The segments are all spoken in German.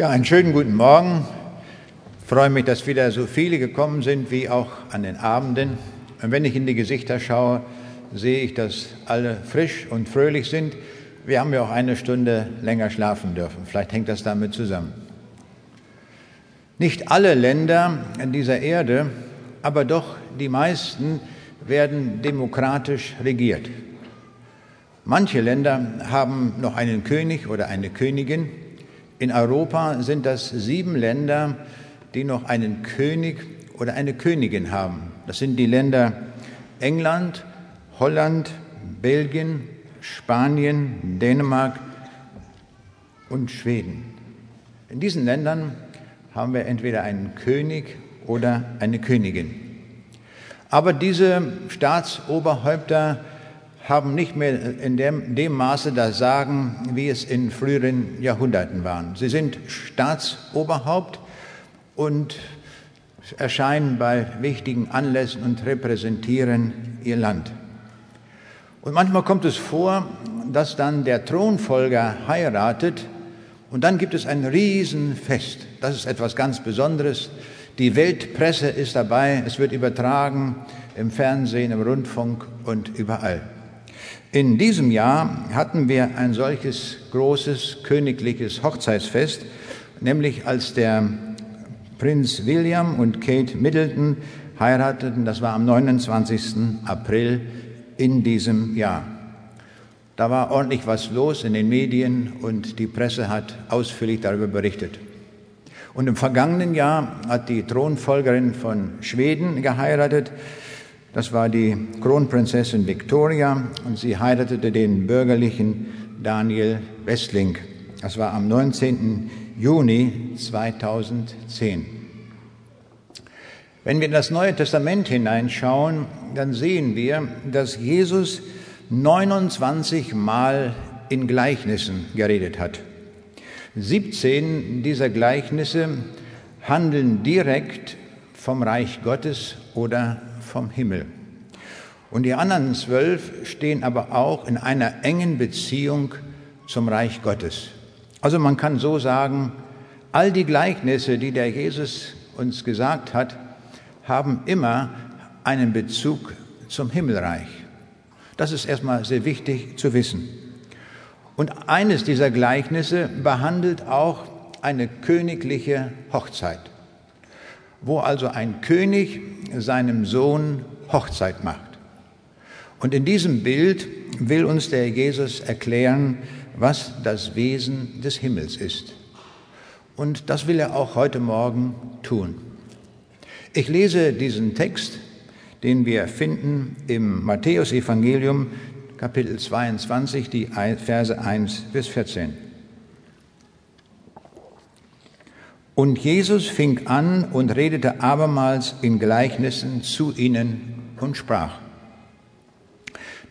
Ja, einen schönen guten Morgen. Ich freue mich, dass wieder so viele gekommen sind wie auch an den Abenden. Und wenn ich in die Gesichter schaue, sehe ich, dass alle frisch und fröhlich sind. Wir haben ja auch eine Stunde länger schlafen dürfen. Vielleicht hängt das damit zusammen. Nicht alle Länder dieser Erde, aber doch die meisten werden demokratisch regiert. Manche Länder haben noch einen König oder eine Königin. In Europa sind das sieben Länder, die noch einen König oder eine Königin haben. Das sind die Länder England, Holland, Belgien, Spanien, Dänemark und Schweden. In diesen Ländern haben wir entweder einen König oder eine Königin. Aber diese Staatsoberhäupter haben nicht mehr in dem, dem Maße das Sagen, wie es in früheren Jahrhunderten waren. Sie sind Staatsoberhaupt und erscheinen bei wichtigen Anlässen und repräsentieren ihr Land. Und manchmal kommt es vor, dass dann der Thronfolger heiratet und dann gibt es ein Riesenfest. Das ist etwas ganz Besonderes. Die Weltpresse ist dabei, es wird übertragen im Fernsehen, im Rundfunk und überall. In diesem Jahr hatten wir ein solches großes königliches Hochzeitsfest, nämlich als der Prinz William und Kate Middleton heirateten, das war am 29. April in diesem Jahr. Da war ordentlich was los in den Medien und die Presse hat ausführlich darüber berichtet. Und im vergangenen Jahr hat die Thronfolgerin von Schweden geheiratet, das war die Kronprinzessin Victoria und sie heiratete den bürgerlichen Daniel Westling. Das war am 19. Juni 2010. Wenn wir in das Neue Testament hineinschauen, dann sehen wir, dass Jesus 29 Mal in Gleichnissen geredet hat. 17 dieser Gleichnisse handeln direkt vom Reich Gottes oder vom Himmel. Und die anderen zwölf stehen aber auch in einer engen Beziehung zum Reich Gottes. Also man kann so sagen, all die Gleichnisse, die der Jesus uns gesagt hat, haben immer einen Bezug zum Himmelreich. Das ist erstmal sehr wichtig zu wissen. Und eines dieser Gleichnisse behandelt auch eine königliche Hochzeit wo also ein König seinem Sohn Hochzeit macht. Und in diesem Bild will uns der Jesus erklären, was das Wesen des Himmels ist. Und das will er auch heute Morgen tun. Ich lese diesen Text, den wir finden im Matthäusevangelium Kapitel 22, die Verse 1 bis 14. Und Jesus fing an und redete abermals in Gleichnissen zu ihnen und sprach,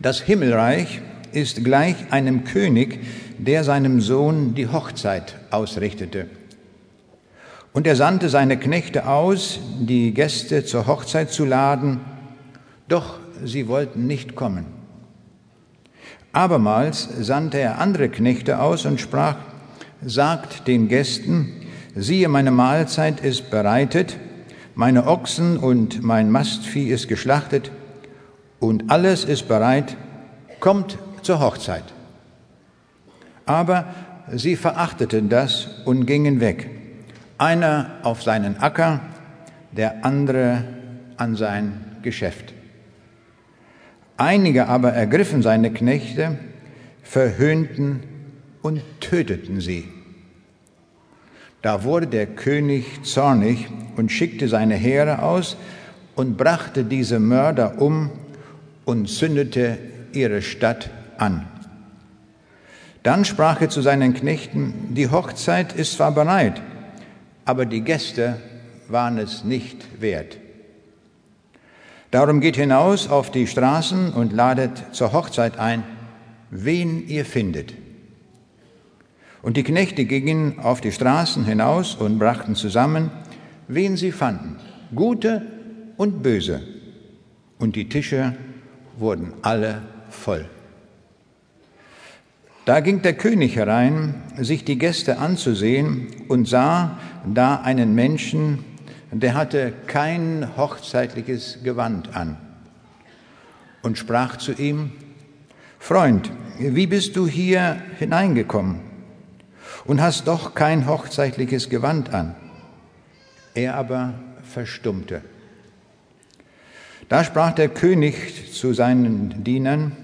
das Himmelreich ist gleich einem König, der seinem Sohn die Hochzeit ausrichtete. Und er sandte seine Knechte aus, die Gäste zur Hochzeit zu laden, doch sie wollten nicht kommen. Abermals sandte er andere Knechte aus und sprach, sagt den Gästen, siehe, meine Mahlzeit ist bereitet, meine Ochsen und mein Mastvieh ist geschlachtet und alles ist bereit, kommt zur Hochzeit. Aber sie verachteten das und gingen weg, einer auf seinen Acker, der andere an sein Geschäft. Einige aber ergriffen seine Knechte, verhöhnten und töteten sie. Da wurde der König zornig und schickte seine Heere aus und brachte diese Mörder um und zündete ihre Stadt an. Dann sprach er zu seinen Knechten, die Hochzeit ist zwar bereit, aber die Gäste waren es nicht wert. Darum geht hinaus auf die Straßen und ladet zur Hochzeit ein, wen ihr findet. Und die Knechte gingen auf die Straßen hinaus und brachten zusammen, wen sie fanden, gute und böse. Und die Tische wurden alle voll. Da ging der König herein, sich die Gäste anzusehen, und sah da einen Menschen, der hatte kein hochzeitliches Gewand an, und sprach zu ihm, Freund, wie bist du hier hineingekommen und hast doch kein hochzeitliches Gewand an? Er aber verstummte. Da sprach der König zu seinen Dienern,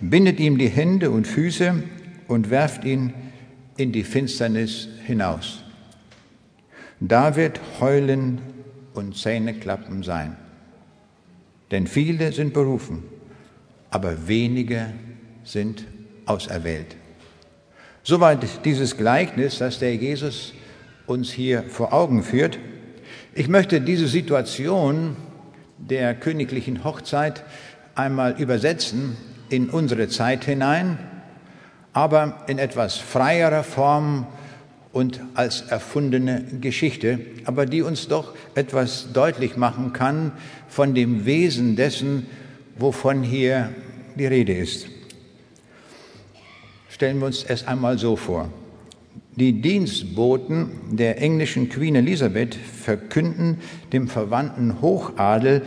bindet ihm die Hände und Füße und werft ihn in die Finsternis hinaus. Da wird Heulen und Zähneklappen sein. Denn viele sind berufen, aber wenige sind auserwählt. Soweit dieses Gleichnis, das der Jesus uns hier vor Augen führt. Ich möchte diese Situation der königlichen Hochzeit einmal übersetzen in unsere Zeit hinein, aber in etwas freierer Form und als erfundene Geschichte, aber die uns doch etwas deutlich machen kann von dem Wesen dessen, wovon hier die Rede ist. Stellen wir uns es einmal so vor. Die Dienstboten der englischen Queen Elizabeth verkünden dem verwandten Hochadel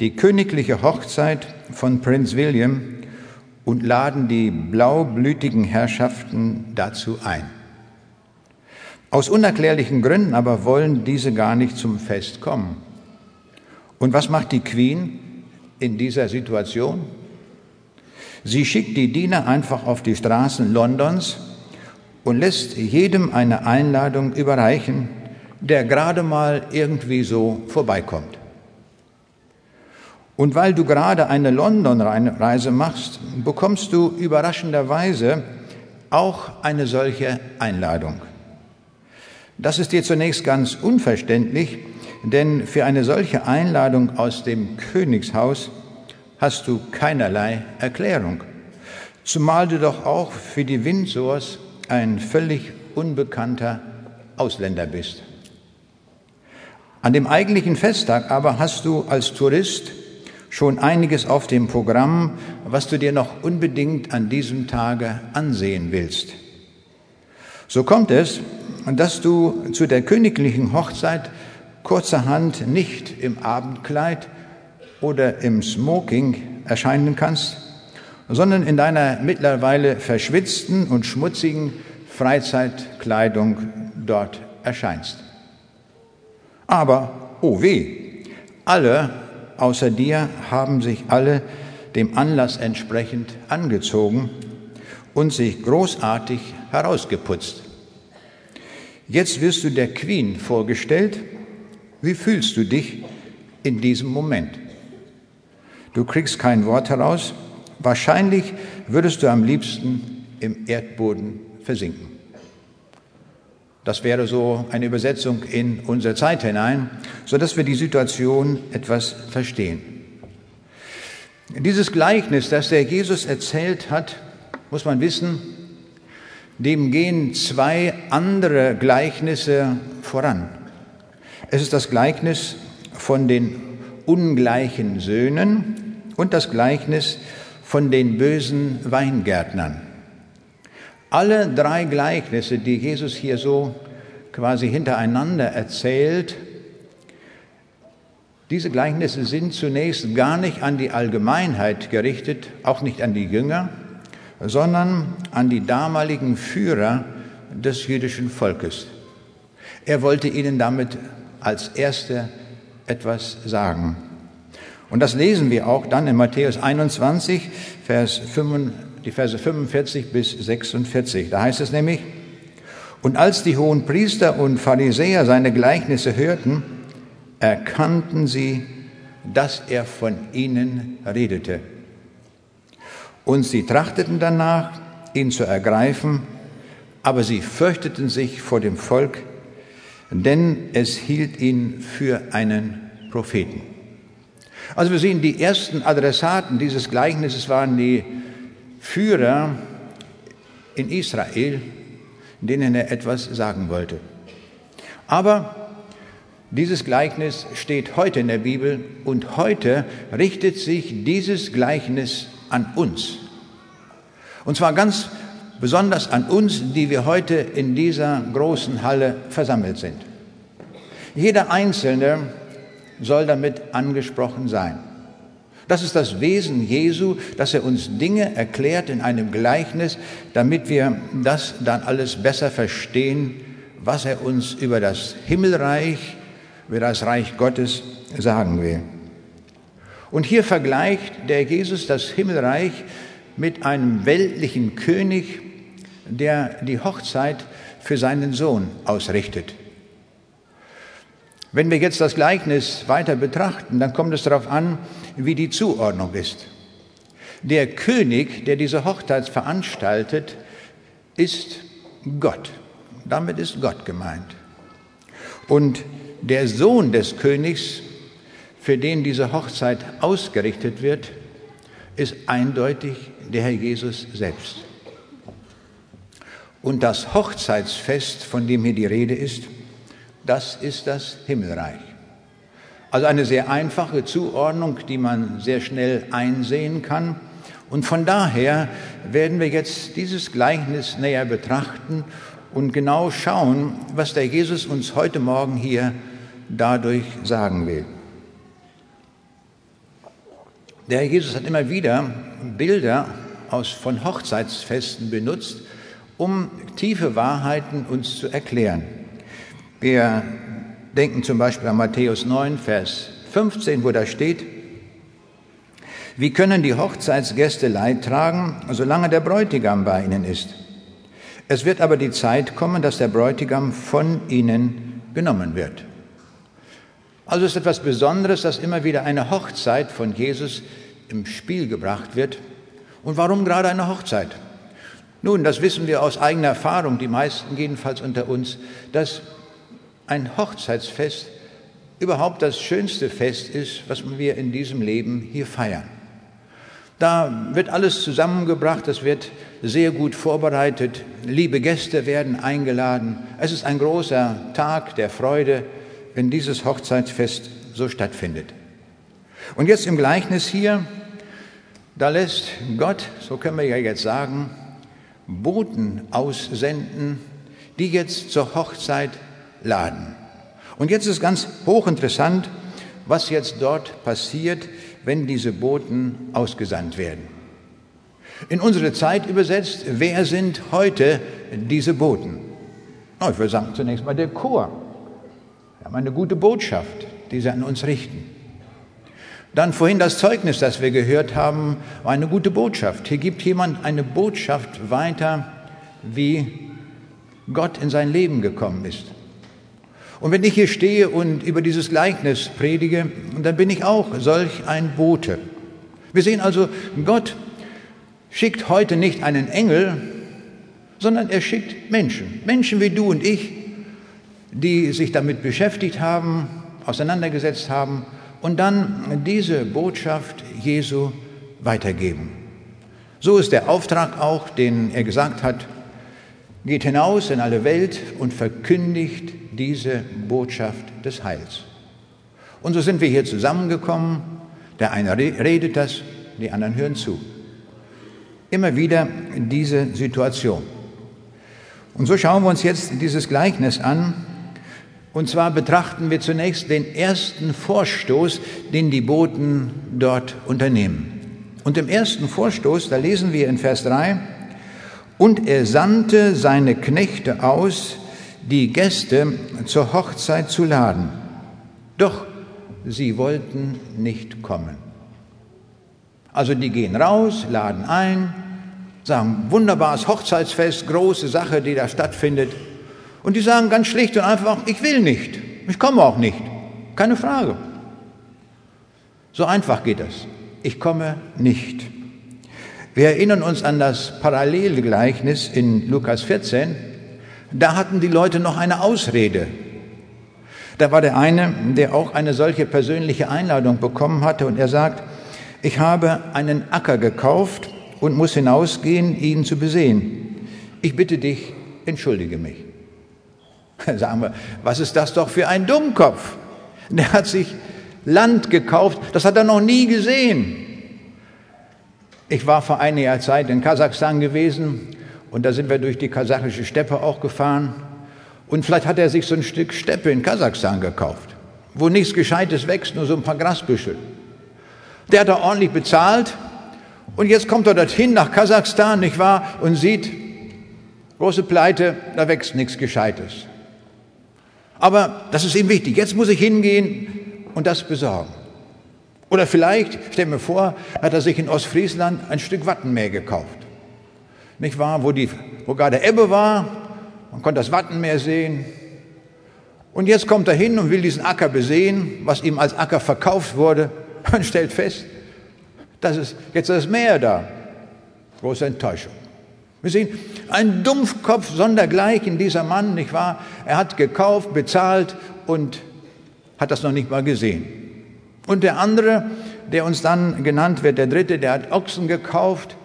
die königliche Hochzeit von Prinz William und laden die blaublütigen Herrschaften dazu ein. Aus unerklärlichen Gründen aber wollen diese gar nicht zum Fest kommen. Und was macht die Queen in dieser Situation? Sie schickt die Diener einfach auf die Straßen Londons und lässt jedem eine Einladung überreichen, der gerade mal irgendwie so vorbeikommt. Und weil du gerade eine London-Reise machst, bekommst du überraschenderweise auch eine solche Einladung. Das ist dir zunächst ganz unverständlich, denn für eine solche Einladung aus dem Königshaus hast du keinerlei Erklärung, zumal du doch auch für die Windsors ein völlig unbekannter Ausländer bist. An dem eigentlichen Festtag aber hast du als Tourist schon einiges auf dem Programm, was du dir noch unbedingt an diesem Tage ansehen willst. So kommt es, dass du zu der königlichen Hochzeit kurzerhand nicht im Abendkleid oder im Smoking erscheinen kannst, sondern in deiner mittlerweile verschwitzten und schmutzigen Freizeitkleidung dort erscheinst. Aber, oh weh, alle außer dir haben sich alle dem Anlass entsprechend angezogen und sich großartig herausgeputzt. Jetzt wirst du der Queen vorgestellt. Wie fühlst du dich in diesem Moment? Du kriegst kein Wort heraus. Wahrscheinlich würdest du am liebsten im Erdboden versinken. Das wäre so eine Übersetzung in unsere Zeit hinein, so dass wir die Situation etwas verstehen. Dieses Gleichnis, das der Jesus erzählt hat, muss man wissen, dem gehen zwei andere Gleichnisse voran. Es ist das Gleichnis von den ungleichen Söhnen und das Gleichnis von den bösen Weingärtnern. Alle drei Gleichnisse, die Jesus hier so quasi hintereinander erzählt, diese Gleichnisse sind zunächst gar nicht an die Allgemeinheit gerichtet, auch nicht an die Jünger, sondern an die damaligen Führer des jüdischen Volkes. Er wollte ihnen damit als Erster etwas sagen. Und das lesen wir auch dann in Matthäus 21, Vers 25 die Verse 45 bis 46. Da heißt es nämlich, und als die hohen Priester und Pharisäer seine Gleichnisse hörten, erkannten sie, dass er von ihnen redete. Und sie trachteten danach, ihn zu ergreifen, aber sie fürchteten sich vor dem Volk, denn es hielt ihn für einen Propheten. Also wir sehen, die ersten Adressaten dieses Gleichnisses waren die Führer in Israel, denen er etwas sagen wollte. Aber dieses Gleichnis steht heute in der Bibel und heute richtet sich dieses Gleichnis an uns. Und zwar ganz besonders an uns, die wir heute in dieser großen Halle versammelt sind. Jeder Einzelne soll damit angesprochen sein. Das ist das Wesen Jesu, dass er uns Dinge erklärt in einem Gleichnis, damit wir das dann alles besser verstehen, was er uns über das Himmelreich, über das Reich Gottes sagen will. Und hier vergleicht der Jesus das Himmelreich mit einem weltlichen König, der die Hochzeit für seinen Sohn ausrichtet. Wenn wir jetzt das Gleichnis weiter betrachten, dann kommt es darauf an, wie die Zuordnung ist. Der König, der diese Hochzeit veranstaltet, ist Gott. Damit ist Gott gemeint. Und der Sohn des Königs, für den diese Hochzeit ausgerichtet wird, ist eindeutig der Herr Jesus selbst. Und das Hochzeitsfest, von dem hier die Rede ist, das ist das Himmelreich. Also eine sehr einfache Zuordnung, die man sehr schnell einsehen kann. Und von daher werden wir jetzt dieses Gleichnis näher betrachten und genau schauen, was der Jesus uns heute Morgen hier dadurch sagen will. Der Jesus hat immer wieder Bilder aus, von Hochzeitsfesten benutzt, um tiefe Wahrheiten uns zu erklären. Wir denken zum Beispiel an Matthäus 9, Vers 15, wo da steht, wie können die Hochzeitsgäste Leid tragen, solange der Bräutigam bei ihnen ist? Es wird aber die Zeit kommen, dass der Bräutigam von ihnen genommen wird. Also ist etwas Besonderes, dass immer wieder eine Hochzeit von Jesus im Spiel gebracht wird. Und warum gerade eine Hochzeit? Nun, das wissen wir aus eigener Erfahrung, die meisten jedenfalls unter uns, dass ein Hochzeitsfest überhaupt das schönste Fest ist, was wir in diesem Leben hier feiern. Da wird alles zusammengebracht, es wird sehr gut vorbereitet, liebe Gäste werden eingeladen. Es ist ein großer Tag der Freude, wenn dieses Hochzeitsfest so stattfindet. Und jetzt im Gleichnis hier, da lässt Gott, so können wir ja jetzt sagen, Boten aussenden, die jetzt zur Hochzeit laden. Und jetzt ist ganz hochinteressant, was jetzt dort passiert, wenn diese Boten ausgesandt werden. In unsere Zeit übersetzt, wer sind heute diese Boten? Oh, ich würde sagen, zunächst mal der Chor. Wir haben eine gute Botschaft, die sie an uns richten. Dann vorhin das Zeugnis, das wir gehört haben, war eine gute Botschaft. Hier gibt jemand eine Botschaft weiter, wie Gott in sein Leben gekommen ist. Und wenn ich hier stehe und über dieses Gleichnis predige, dann bin ich auch solch ein Bote. Wir sehen also, Gott schickt heute nicht einen Engel, sondern er schickt Menschen. Menschen wie du und ich, die sich damit beschäftigt haben, auseinandergesetzt haben und dann diese Botschaft Jesu weitergeben. So ist der Auftrag auch, den er gesagt hat, geht hinaus in alle Welt und verkündigt diese Botschaft des Heils. Und so sind wir hier zusammengekommen. Der eine redet das, die anderen hören zu. Immer wieder diese Situation. Und so schauen wir uns jetzt dieses Gleichnis an. Und zwar betrachten wir zunächst den ersten Vorstoß, den die Boten dort unternehmen. Und im ersten Vorstoß, da lesen wir in Vers 3, und er sandte seine Knechte aus, die Gäste zur Hochzeit zu laden. Doch sie wollten nicht kommen. Also die gehen raus, laden ein, sagen, wunderbares Hochzeitsfest, große Sache, die da stattfindet. Und die sagen ganz schlicht und einfach, ich will nicht, ich komme auch nicht, keine Frage. So einfach geht das. Ich komme nicht. Wir erinnern uns an das Parallelgleichnis in Lukas 14, da hatten die Leute noch eine Ausrede. Da war der eine, der auch eine solche persönliche Einladung bekommen hatte und er sagt, ich habe einen Acker gekauft und muss hinausgehen, ihn zu besehen. Ich bitte dich, entschuldige mich. Sagen wir, was ist das doch für ein Dummkopf? Der hat sich Land gekauft, das hat er noch nie gesehen. Ich war vor einiger Zeit in Kasachstan gewesen Und da sind wir durch die kasachische Steppe auch gefahren. Und vielleicht hat er sich so ein Stück Steppe in Kasachstan gekauft, wo nichts Gescheites wächst, nur so ein paar Grasbüschel. Der hat da ordentlich bezahlt. Und jetzt kommt er dorthin nach Kasachstan, nicht wahr? Und sieht, große Pleite, da wächst nichts Gescheites. Aber das ist ihm wichtig. Jetzt muss ich hingehen und das besorgen. Oder vielleicht, stell mir vor, hat er sich in Ostfriesland ein Stück Wattenmeer gekauft. Nicht wahr? Wo, die, wo gerade Ebbe war, man konnte das Wattenmeer sehen. Und jetzt kommt er hin und will diesen Acker besehen, was ihm als Acker verkauft wurde, und stellt fest, dass es jetzt das Meer da. Große Enttäuschung. Wir sehen, ein Dumpfkopf sondergleichen, dieser Mann, nicht wahr? Er hat gekauft, bezahlt und hat das noch nicht mal gesehen. Und der andere, der uns dann genannt wird, der dritte, der hat Ochsen gekauft,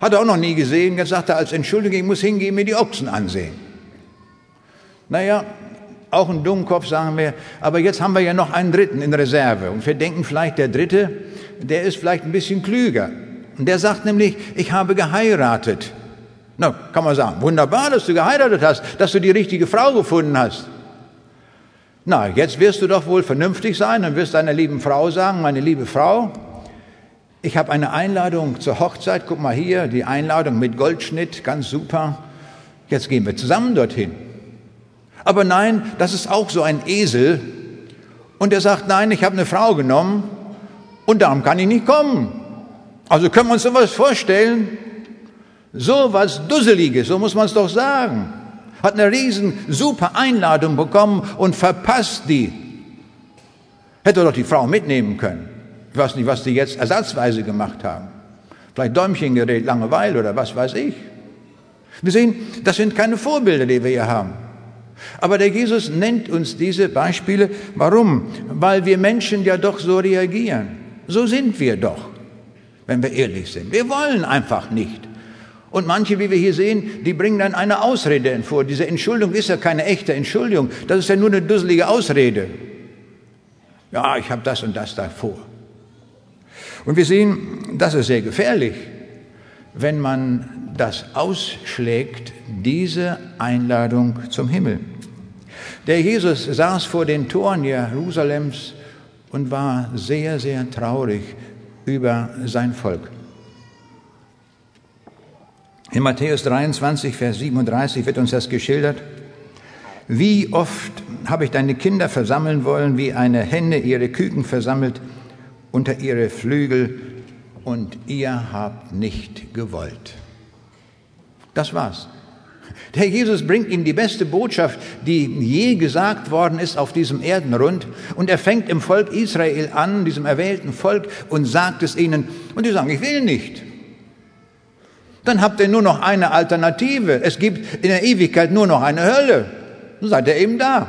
hat er auch noch nie gesehen. Jetzt sagt er als Entschuldigung, ich muss hingehen, mir die Ochsen ansehen. Naja, auch ein Dummkopf, sagen wir. Aber jetzt haben wir ja noch einen dritten in Reserve. Und wir denken vielleicht, der dritte, der ist vielleicht ein bisschen klüger. Und der sagt nämlich, ich habe geheiratet. Na, kann man sagen, wunderbar, dass du geheiratet hast, dass du die richtige Frau gefunden hast. Na, jetzt wirst du doch wohl vernünftig sein und wirst deiner lieben Frau sagen, meine liebe Frau, ich habe eine Einladung zur Hochzeit, guck mal hier, die Einladung mit Goldschnitt, ganz super. Jetzt gehen wir zusammen dorthin. Aber nein, das ist auch so ein Esel. Und er sagt, nein, ich habe eine Frau genommen und darum kann ich nicht kommen. Also können wir uns sowas vorstellen? So was Dusseliges, so muss man es doch sagen. Hat eine riesen super Einladung bekommen und verpasst die. Hätte doch die Frau mitnehmen können. Ich weiß nicht, was die jetzt ersatzweise gemacht haben. Vielleicht Däumchen gerät, Langeweile oder was weiß ich. Wir sehen, das sind keine Vorbilder, die wir hier haben. Aber der Jesus nennt uns diese Beispiele. Warum? Weil wir Menschen ja doch so reagieren. So sind wir doch, wenn wir ehrlich sind. Wir wollen einfach nicht. Und manche, wie wir hier sehen, die bringen dann eine Ausrede vor. Diese Entschuldigung ist ja keine echte Entschuldigung. Das ist ja nur eine dusselige Ausrede. Ja, ich habe das und das davor. Und wir sehen, das ist sehr gefährlich, wenn man das ausschlägt, diese Einladung zum Himmel. Der Jesus saß vor den Toren Jerusalems und war sehr, sehr traurig über sein Volk. In Matthäus 23, Vers 37 wird uns das geschildert. Wie oft habe ich deine Kinder versammeln wollen, wie eine Henne ihre Küken versammelt unter ihre Flügel, und ihr habt nicht gewollt. Das war's. Der Jesus bringt ihnen die beste Botschaft, die je gesagt worden ist auf diesem Erdenrund. Und er fängt im Volk Israel an, diesem erwählten Volk, und sagt es ihnen. Und die sagen, ich will nicht. Dann habt ihr nur noch eine Alternative. Es gibt in der Ewigkeit nur noch eine Hölle. Dann seid ihr eben da.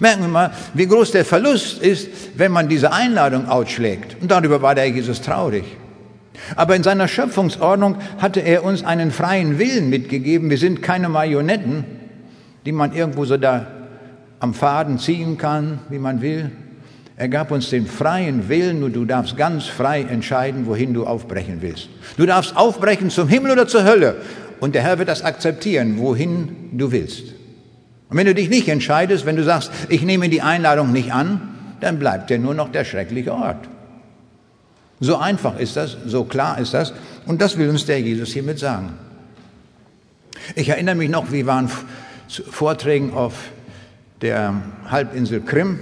Merken wir mal, wie groß der Verlust ist, wenn man diese Einladung ausschlägt. Und darüber war der Jesus traurig. Aber in seiner Schöpfungsordnung hatte er uns einen freien Willen mitgegeben. Wir sind keine Marionetten, die man irgendwo so da am Faden ziehen kann, wie man will. Er gab uns den freien Willen und du darfst ganz frei entscheiden, wohin du aufbrechen willst. Du darfst aufbrechen zum Himmel oder zur Hölle. Und der Herr wird das akzeptieren, wohin du willst. Und wenn du dich nicht entscheidest, wenn du sagst, ich nehme die Einladung nicht an, dann bleibt dir nur noch der schreckliche Ort. So einfach ist das, so klar ist das. Und das will uns der Jesus hiermit sagen. Ich erinnere mich noch, wir waren Vorträgen auf der Halbinsel Krim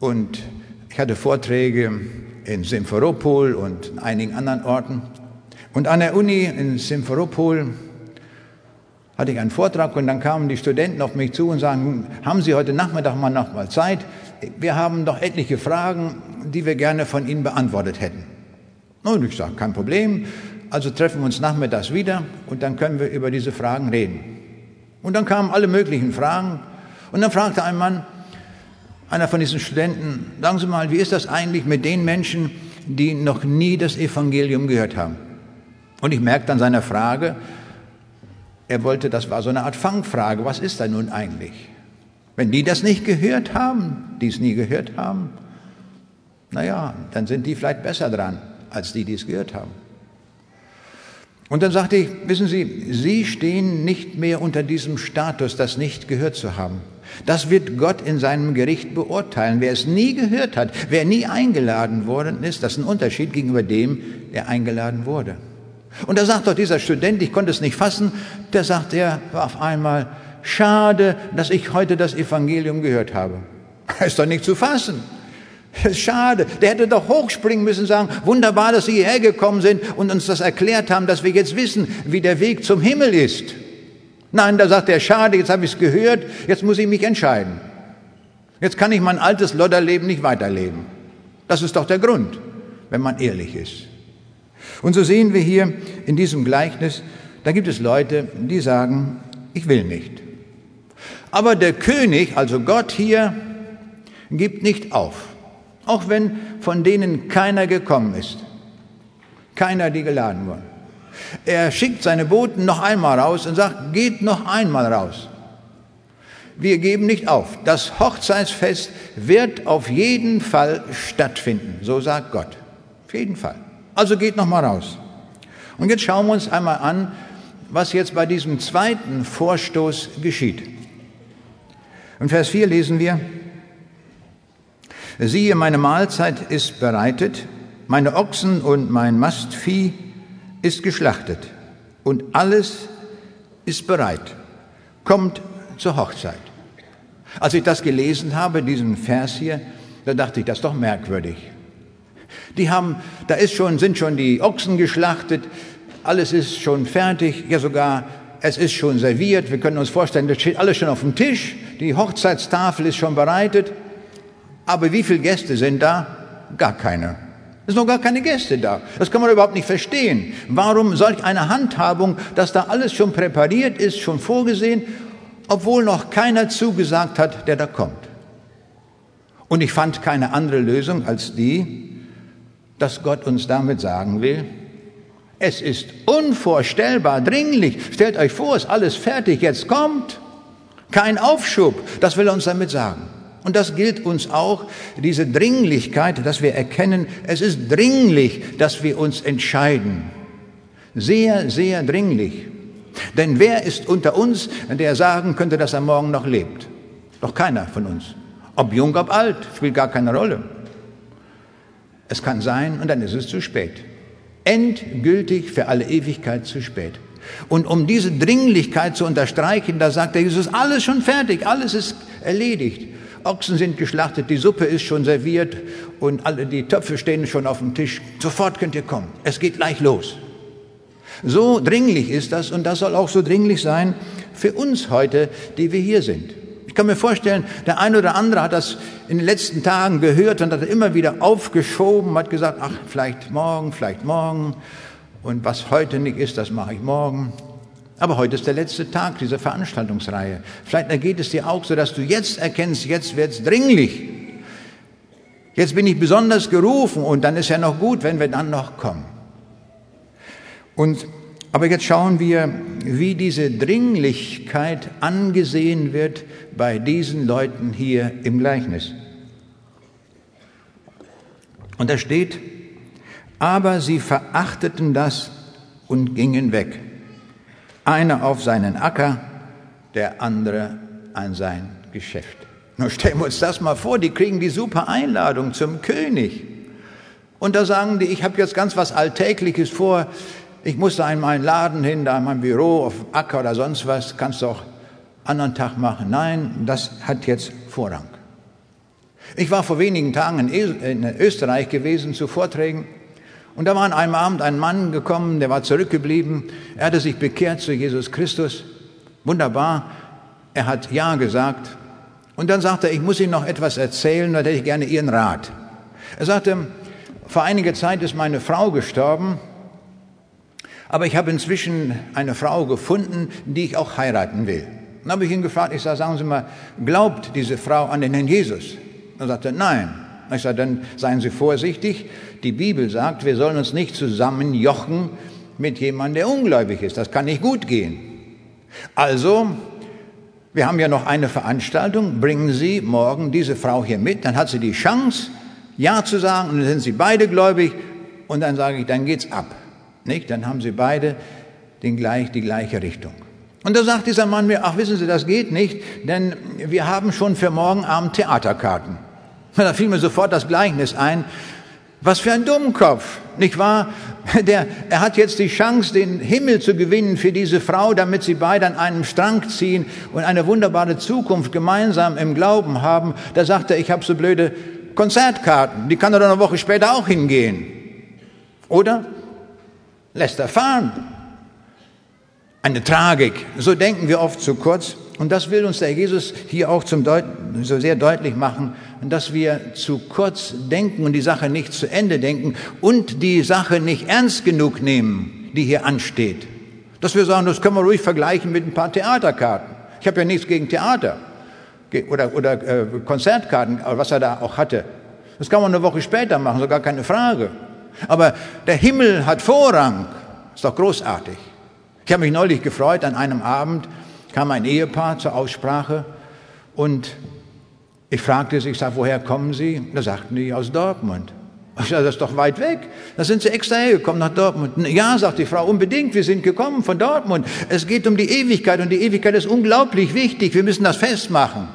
und ich hatte Vorträge in Simferopol und einigen anderen Orten. Und an der Uni in Simferopol hatte ich einen Vortrag und dann kamen die Studenten auf mich zu und sagen, haben Sie heute Nachmittag mal noch mal Zeit? Wir haben doch etliche Fragen, die wir gerne von Ihnen beantwortet hätten. Und ich sage, kein Problem. Also treffen wir uns nachmittags wieder und dann können wir über diese Fragen reden. Und dann kamen alle möglichen Fragen. Und dann fragte ein Mann, einer von diesen Studenten, sagen Sie mal, wie ist das eigentlich mit den Menschen, die noch nie das Evangelium gehört haben? Und ich merkte an seiner Frage, er wollte, das war so eine Art Fangfrage, was ist da nun eigentlich? Wenn die das nicht gehört haben, die es nie gehört haben, naja, dann sind die vielleicht besser dran als die, die es gehört haben. Und dann sagte ich, wissen Sie, Sie stehen nicht mehr unter diesem Status, das nicht gehört zu haben. Das wird Gott in seinem Gericht beurteilen. Wer es nie gehört hat, wer nie eingeladen worden ist, das ist ein Unterschied gegenüber dem, der eingeladen wurde. Und da sagt doch dieser Student, ich konnte es nicht fassen, der sagt er auf einmal, schade, dass ich heute das Evangelium gehört habe. ist doch nicht zu fassen. Schade, der hätte doch hochspringen müssen und sagen, wunderbar, dass Sie hierher gekommen sind und uns das erklärt haben, dass wir jetzt wissen, wie der Weg zum Himmel ist. Nein, da sagt er, schade, jetzt habe ich es gehört, jetzt muss ich mich entscheiden. Jetzt kann ich mein altes Lodderleben nicht weiterleben. Das ist doch der Grund, wenn man ehrlich ist. Und so sehen wir hier in diesem Gleichnis, da gibt es Leute, die sagen, ich will nicht. Aber der König, also Gott hier, gibt nicht auf. Auch wenn von denen keiner gekommen ist. Keiner, die geladen wurden. Er schickt seine Boten noch einmal raus und sagt, geht noch einmal raus. Wir geben nicht auf. Das Hochzeitsfest wird auf jeden Fall stattfinden. So sagt Gott. Auf jeden Fall. Also geht noch mal raus. Und jetzt schauen wir uns einmal an, was jetzt bei diesem zweiten Vorstoß geschieht. In Vers 4 lesen wir, siehe, meine Mahlzeit ist bereitet, meine Ochsen und mein Mastvieh ist geschlachtet und alles ist bereit. Kommt zur Hochzeit. Als ich das gelesen habe, diesen Vers hier, da dachte ich, das ist doch merkwürdig. Die haben, da ist schon, sind schon die Ochsen geschlachtet, alles ist schon fertig, ja sogar es ist schon serviert. Wir können uns vorstellen, das steht alles schon auf dem Tisch. Die Hochzeitstafel ist schon bereitet. Aber wie viele Gäste sind da? Gar keine. Es sind noch gar keine Gäste da. Das kann man überhaupt nicht verstehen. Warum solch eine Handhabung, dass da alles schon präpariert ist, schon vorgesehen, obwohl noch keiner zugesagt hat, der da kommt? Und ich fand keine andere Lösung als die, dass Gott uns damit sagen will, es ist unvorstellbar dringlich. Stellt euch vor, es ist alles fertig, jetzt kommt. Kein Aufschub, das will er uns damit sagen. Und das gilt uns auch, diese Dringlichkeit, dass wir erkennen, es ist dringlich, dass wir uns entscheiden. Sehr, sehr dringlich. Denn wer ist unter uns, der sagen könnte, dass er morgen noch lebt? Doch keiner von uns. Ob jung, ob alt, spielt gar keine Rolle. Es kann sein und dann ist es zu spät. Endgültig für alle Ewigkeit zu spät. Und um diese Dringlichkeit zu unterstreichen, da sagt der Jesus, alles schon fertig, alles ist erledigt. Ochsen sind geschlachtet, die Suppe ist schon serviert und alle die Töpfe stehen schon auf dem Tisch. Sofort könnt ihr kommen. Es geht gleich los. So dringlich ist das und das soll auch so dringlich sein für uns heute, die wir hier sind. Ich kann mir vorstellen, der eine oder andere hat das in den letzten Tagen gehört und hat immer wieder aufgeschoben, hat gesagt, ach, vielleicht morgen, vielleicht morgen und was heute nicht ist, das mache ich morgen. Aber heute ist der letzte Tag dieser Veranstaltungsreihe. Vielleicht ergeht es dir auch so, dass du jetzt erkennst, jetzt wird es dringlich. Jetzt bin ich besonders gerufen und dann ist ja noch gut, wenn wir dann noch kommen. Und, aber jetzt schauen wir, wie diese Dringlichkeit angesehen wird bei diesen Leuten hier im Gleichnis. Und da steht, aber sie verachteten das und gingen weg. Einer auf seinen Acker, der andere an sein Geschäft. Nun stellen wir uns das mal vor, die kriegen die super Einladung zum König. Und da sagen die, ich habe jetzt ganz was Alltägliches vor, ich muss da in meinen Laden hin, da in mein Büro, auf Acker oder sonst was, kannst du auch anderen Tag machen. Nein, das hat jetzt Vorrang. Ich war vor wenigen Tagen in Österreich gewesen zu Vorträgen und da war an einem Abend ein Mann gekommen, der war zurückgeblieben. Er hatte sich bekehrt zu Jesus Christus. Wunderbar. Er hat Ja gesagt. Und dann sagte er, ich muss Ihnen noch etwas erzählen, da hätte ich gerne Ihren Rat. Er sagte, vor einiger Zeit ist meine Frau gestorben, aber ich habe inzwischen eine Frau gefunden, die ich auch heiraten will. Dann habe ich ihn gefragt, ich sage, sagen Sie mal, glaubt diese Frau an den Herrn Jesus? Dann sagte er, nein. Ich sage, dann seien Sie vorsichtig. Die Bibel sagt, wir sollen uns nicht zusammenjochen mit jemandem, der ungläubig ist. Das kann nicht gut gehen. Also, wir haben ja noch eine Veranstaltung. Bringen Sie morgen diese Frau hier mit. Dann hat sie die Chance, Ja zu sagen. Und dann sind sie beide gläubig. Und dann sage ich, dann geht's ab. Nicht? Dann haben sie beide den gleich, die gleiche Richtung. Und da sagt dieser Mann mir, ach wissen Sie, das geht nicht, denn wir haben schon für morgen Abend Theaterkarten. Da fiel mir sofort das Gleichnis ein. Was für ein Dummkopf, nicht wahr? Der, er hat jetzt die Chance, den Himmel zu gewinnen für diese Frau, damit sie beide an einem Strang ziehen und eine wunderbare Zukunft gemeinsam im Glauben haben. Da sagt er, ich habe so blöde Konzertkarten, die kann er dann eine Woche später auch hingehen. Oder lässt er fahren. Eine Tragik. So denken wir oft zu kurz. Und das will uns der Jesus hier auch zum Deut so sehr deutlich machen, dass wir zu kurz denken und die Sache nicht zu Ende denken und die Sache nicht ernst genug nehmen, die hier ansteht. Dass wir sagen, das können wir ruhig vergleichen mit ein paar Theaterkarten. Ich habe ja nichts gegen Theater oder, oder äh, Konzertkarten, was er da auch hatte. Das kann man eine Woche später machen, so gar keine Frage. Aber der Himmel hat Vorrang. Ist doch großartig. Ich habe mich neulich gefreut, an einem Abend kam ein Ehepaar zur Aussprache und ich fragte sie, ich sage, woher kommen Sie? Da sagten die, aus Dortmund. Ich sage, das ist doch weit weg. Da sind Sie extra hergekommen nach Dortmund. Ja, sagt die Frau, unbedingt, wir sind gekommen von Dortmund. Es geht um die Ewigkeit und die Ewigkeit ist unglaublich wichtig. Wir müssen das festmachen.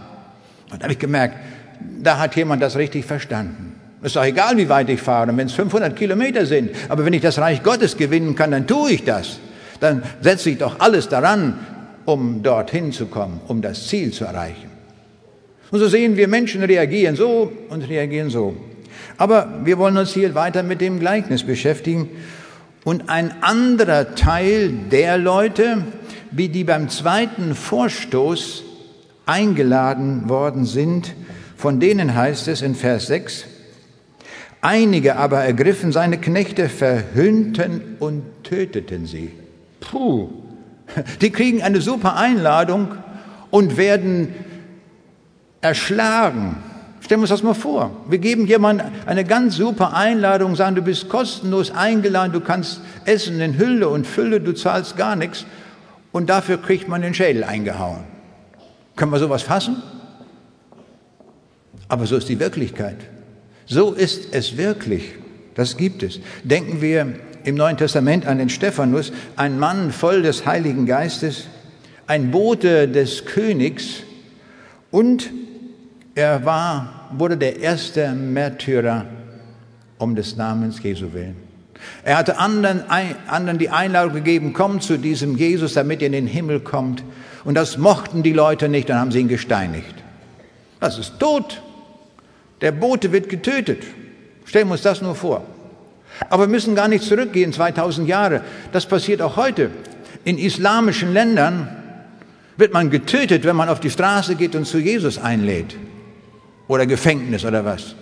Und da habe ich gemerkt, da hat jemand das richtig verstanden. Ist doch egal, wie weit ich fahre, wenn es 500 Kilometer sind. Aber wenn ich das Reich Gottes gewinnen kann, dann tue ich das. Dann setze ich doch alles daran, um dorthin zu kommen, um das Ziel zu erreichen. Und so sehen wir, Menschen reagieren so und reagieren so. Aber wir wollen uns hier weiter mit dem Gleichnis beschäftigen. Und ein anderer Teil der Leute, wie die beim zweiten Vorstoß eingeladen worden sind, von denen heißt es in Vers 6, einige aber ergriffen seine Knechte, verhünnten und töteten sie. Puh, die kriegen eine super Einladung und werden erschlagen. Stellen wir uns das mal vor. Wir geben jemandem eine ganz super Einladung, sagen, du bist kostenlos eingeladen, du kannst essen in Hülle und Fülle, du zahlst gar nichts und dafür kriegt man den Schädel eingehauen. Können wir sowas fassen? Aber so ist die Wirklichkeit. So ist es wirklich. Das gibt es. Denken wir im Neuen Testament an den Stephanus, ein Mann voll des Heiligen Geistes, ein Bote des Königs und er war, wurde der erste Märtyrer um des Namens Jesu willen. Er hatte anderen, anderen die Einladung gegeben, komm zu diesem Jesus, damit ihr in den Himmel kommt. Und das mochten die Leute nicht, dann haben sie ihn gesteinigt. Das ist tot. Der Bote wird getötet. Stellen wir uns das nur vor. Aber wir müssen gar nicht zurückgehen, 2000 Jahre. Das passiert auch heute. In islamischen Ländern wird man getötet, wenn man auf die Straße geht und zu Jesus einlädt. Oder Gefängnis oder was.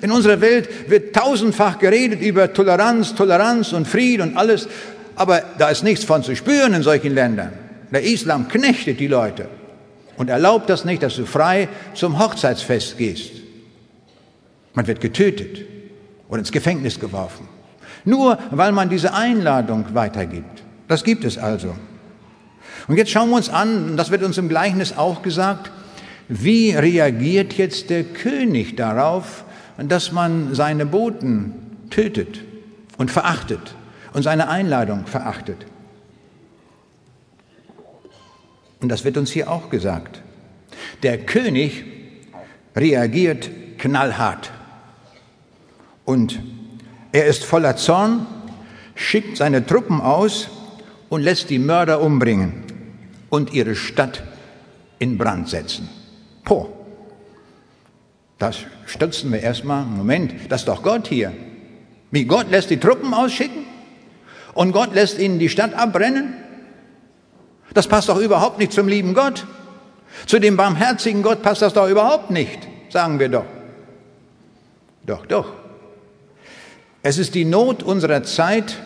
In unserer Welt wird tausendfach geredet über Toleranz, Toleranz und Frieden und alles. Aber da ist nichts von zu spüren in solchen Ländern. Der Islam knechtet die Leute und erlaubt das nicht, dass du frei zum Hochzeitsfest gehst. Man wird getötet oder ins Gefängnis geworfen. Nur weil man diese Einladung weitergibt. Das gibt es also. Und jetzt schauen wir uns an, und das wird uns im Gleichnis auch gesagt, wie reagiert jetzt der König darauf, dass man seine Boten tötet und verachtet und seine Einladung verachtet. Und das wird uns hier auch gesagt. Der König reagiert knallhart. Und er ist voller Zorn, schickt seine Truppen aus und lässt die Mörder umbringen und ihre Stadt in Brand setzen. Po. Das stützen wir erstmal. Moment, das ist doch Gott hier. Wie Gott lässt die Truppen ausschicken und Gott lässt ihnen die Stadt abbrennen? Das passt doch überhaupt nicht zum lieben Gott. Zu dem barmherzigen Gott passt das doch überhaupt nicht, sagen wir doch. Doch, doch. Es ist die Not unserer Zeit,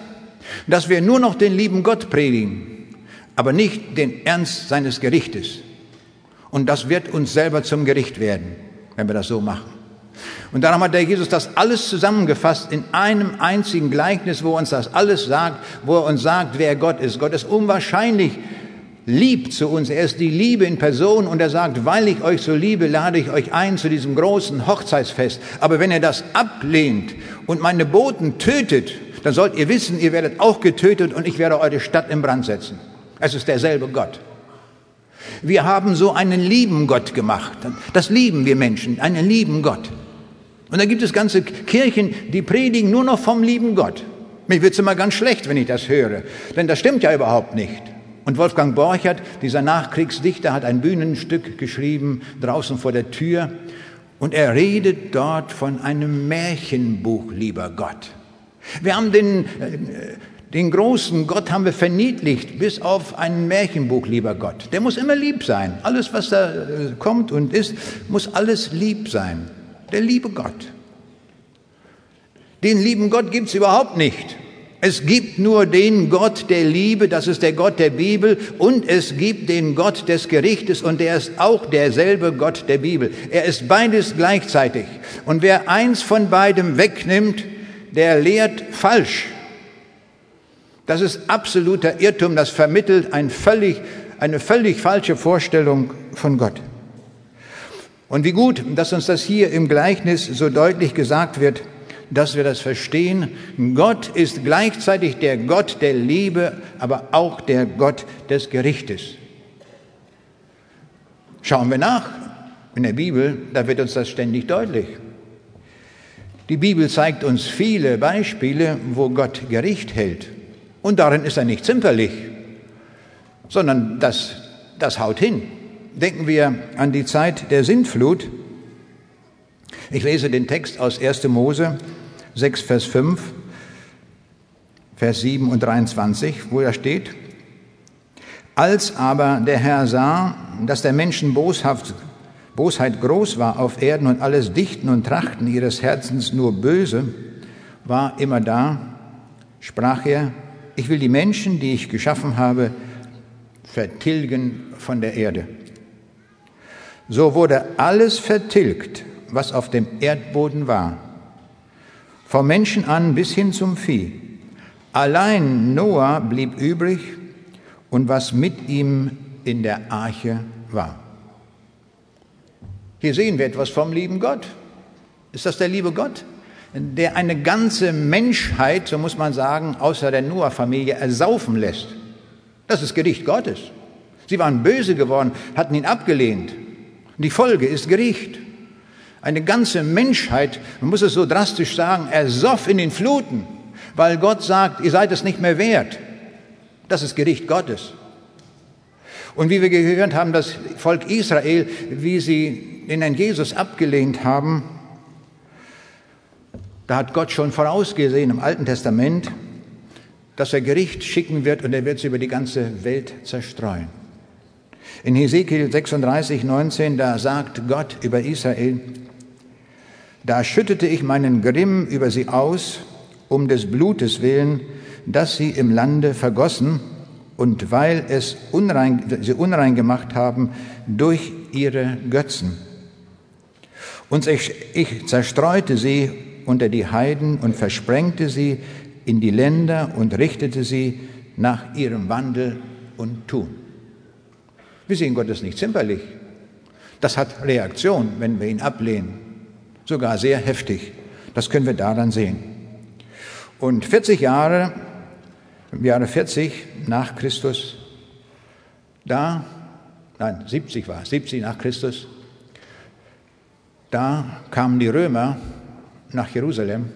dass wir nur noch den lieben Gott predigen, aber nicht den Ernst seines Gerichtes. Und das wird uns selber zum Gericht werden, wenn wir das so machen. Und darum hat der Jesus das alles zusammengefasst in einem einzigen Gleichnis, wo uns das alles sagt, wo er uns sagt, wer Gott ist. Gott ist unwahrscheinlich lieb zu uns. Er ist die Liebe in Person und er sagt, weil ich euch so liebe, lade ich euch ein zu diesem großen Hochzeitsfest. Aber wenn ihr das ablehnt und meine Boten tötet, dann sollt ihr wissen, ihr werdet auch getötet und ich werde eure Stadt in Brand setzen. Es ist derselbe Gott. Wir haben so einen lieben Gott gemacht. Das lieben wir Menschen, einen lieben Gott. Und da gibt es ganze Kirchen, die predigen nur noch vom lieben Gott. Mir wird es immer ganz schlecht, wenn ich das höre, denn das stimmt ja überhaupt nicht. Und Wolfgang Borchert, dieser Nachkriegsdichter, hat ein Bühnenstück geschrieben draußen vor der Tür und er redet dort von einem Märchenbuch, lieber Gott. Wir haben den, äh, den großen Gott haben wir verniedlicht bis auf ein Märchenbuch, lieber Gott. Der muss immer lieb sein. Alles, was da äh, kommt und ist, muss alles lieb sein. Der liebe Gott. Den lieben Gott gibt es überhaupt nicht. Es gibt nur den Gott der Liebe, das ist der Gott der Bibel, und es gibt den Gott des Gerichtes, und der ist auch derselbe Gott der Bibel. Er ist beides gleichzeitig. Und wer eins von beidem wegnimmt, der lehrt falsch. Das ist absoluter Irrtum, das vermittelt ein völlig, eine völlig falsche Vorstellung von Gott. Und wie gut, dass uns das hier im Gleichnis so deutlich gesagt wird, dass wir das verstehen. Gott ist gleichzeitig der Gott der Liebe, aber auch der Gott des Gerichtes. Schauen wir nach in der Bibel, da wird uns das ständig deutlich. Die Bibel zeigt uns viele Beispiele, wo Gott Gericht hält. Und darin ist er nicht zimperlich, sondern das, das haut hin. Denken wir an die Zeit der Sintflut. Ich lese den Text aus 1. Mose 6, Vers 5, Vers 7 und 23, wo er steht. Als aber der Herr sah, dass der Menschen boshaft, Bosheit groß war auf Erden und alles Dichten und Trachten ihres Herzens nur böse, war immer da, sprach er, ich will die Menschen, die ich geschaffen habe, vertilgen von der Erde. So wurde alles vertilgt, was auf dem Erdboden war, vom Menschen an bis hin zum Vieh. Allein Noah blieb übrig und was mit ihm in der Arche war. Hier sehen wir etwas vom lieben Gott. Ist das der liebe Gott? der eine ganze Menschheit, so muss man sagen, außer der Noah-Familie ersaufen lässt. Das ist Gericht Gottes. Sie waren böse geworden, hatten ihn abgelehnt. Die Folge ist Gericht. Eine ganze Menschheit, man muss es so drastisch sagen, ersoff in den Fluten, weil Gott sagt, ihr seid es nicht mehr wert. Das ist Gericht Gottes. Und wie wir gehört haben, das Volk Israel, wie sie den Herrn Jesus abgelehnt haben, da hat Gott schon vorausgesehen im Alten Testament, dass er Gericht schicken wird und er wird sie über die ganze Welt zerstreuen. In Hesekiel 36, 19, da sagt Gott über Israel, da schüttete ich meinen Grimm über sie aus, um des Blutes willen, das sie im Lande vergossen und weil es unrein, sie unrein gemacht haben durch ihre Götzen. Und ich, ich zerstreute sie unter die Heiden und versprengte sie in die Länder und richtete sie nach ihrem Wandel und Tun. Wir sehen Gottes nicht zimperlich. Das hat Reaktion, wenn wir ihn ablehnen. Sogar sehr heftig. Das können wir daran sehen. Und 40 Jahre, im Jahre 40 nach Christus, da, nein, 70 war es, 70 nach Christus, da kamen die Römer nach Jerusalem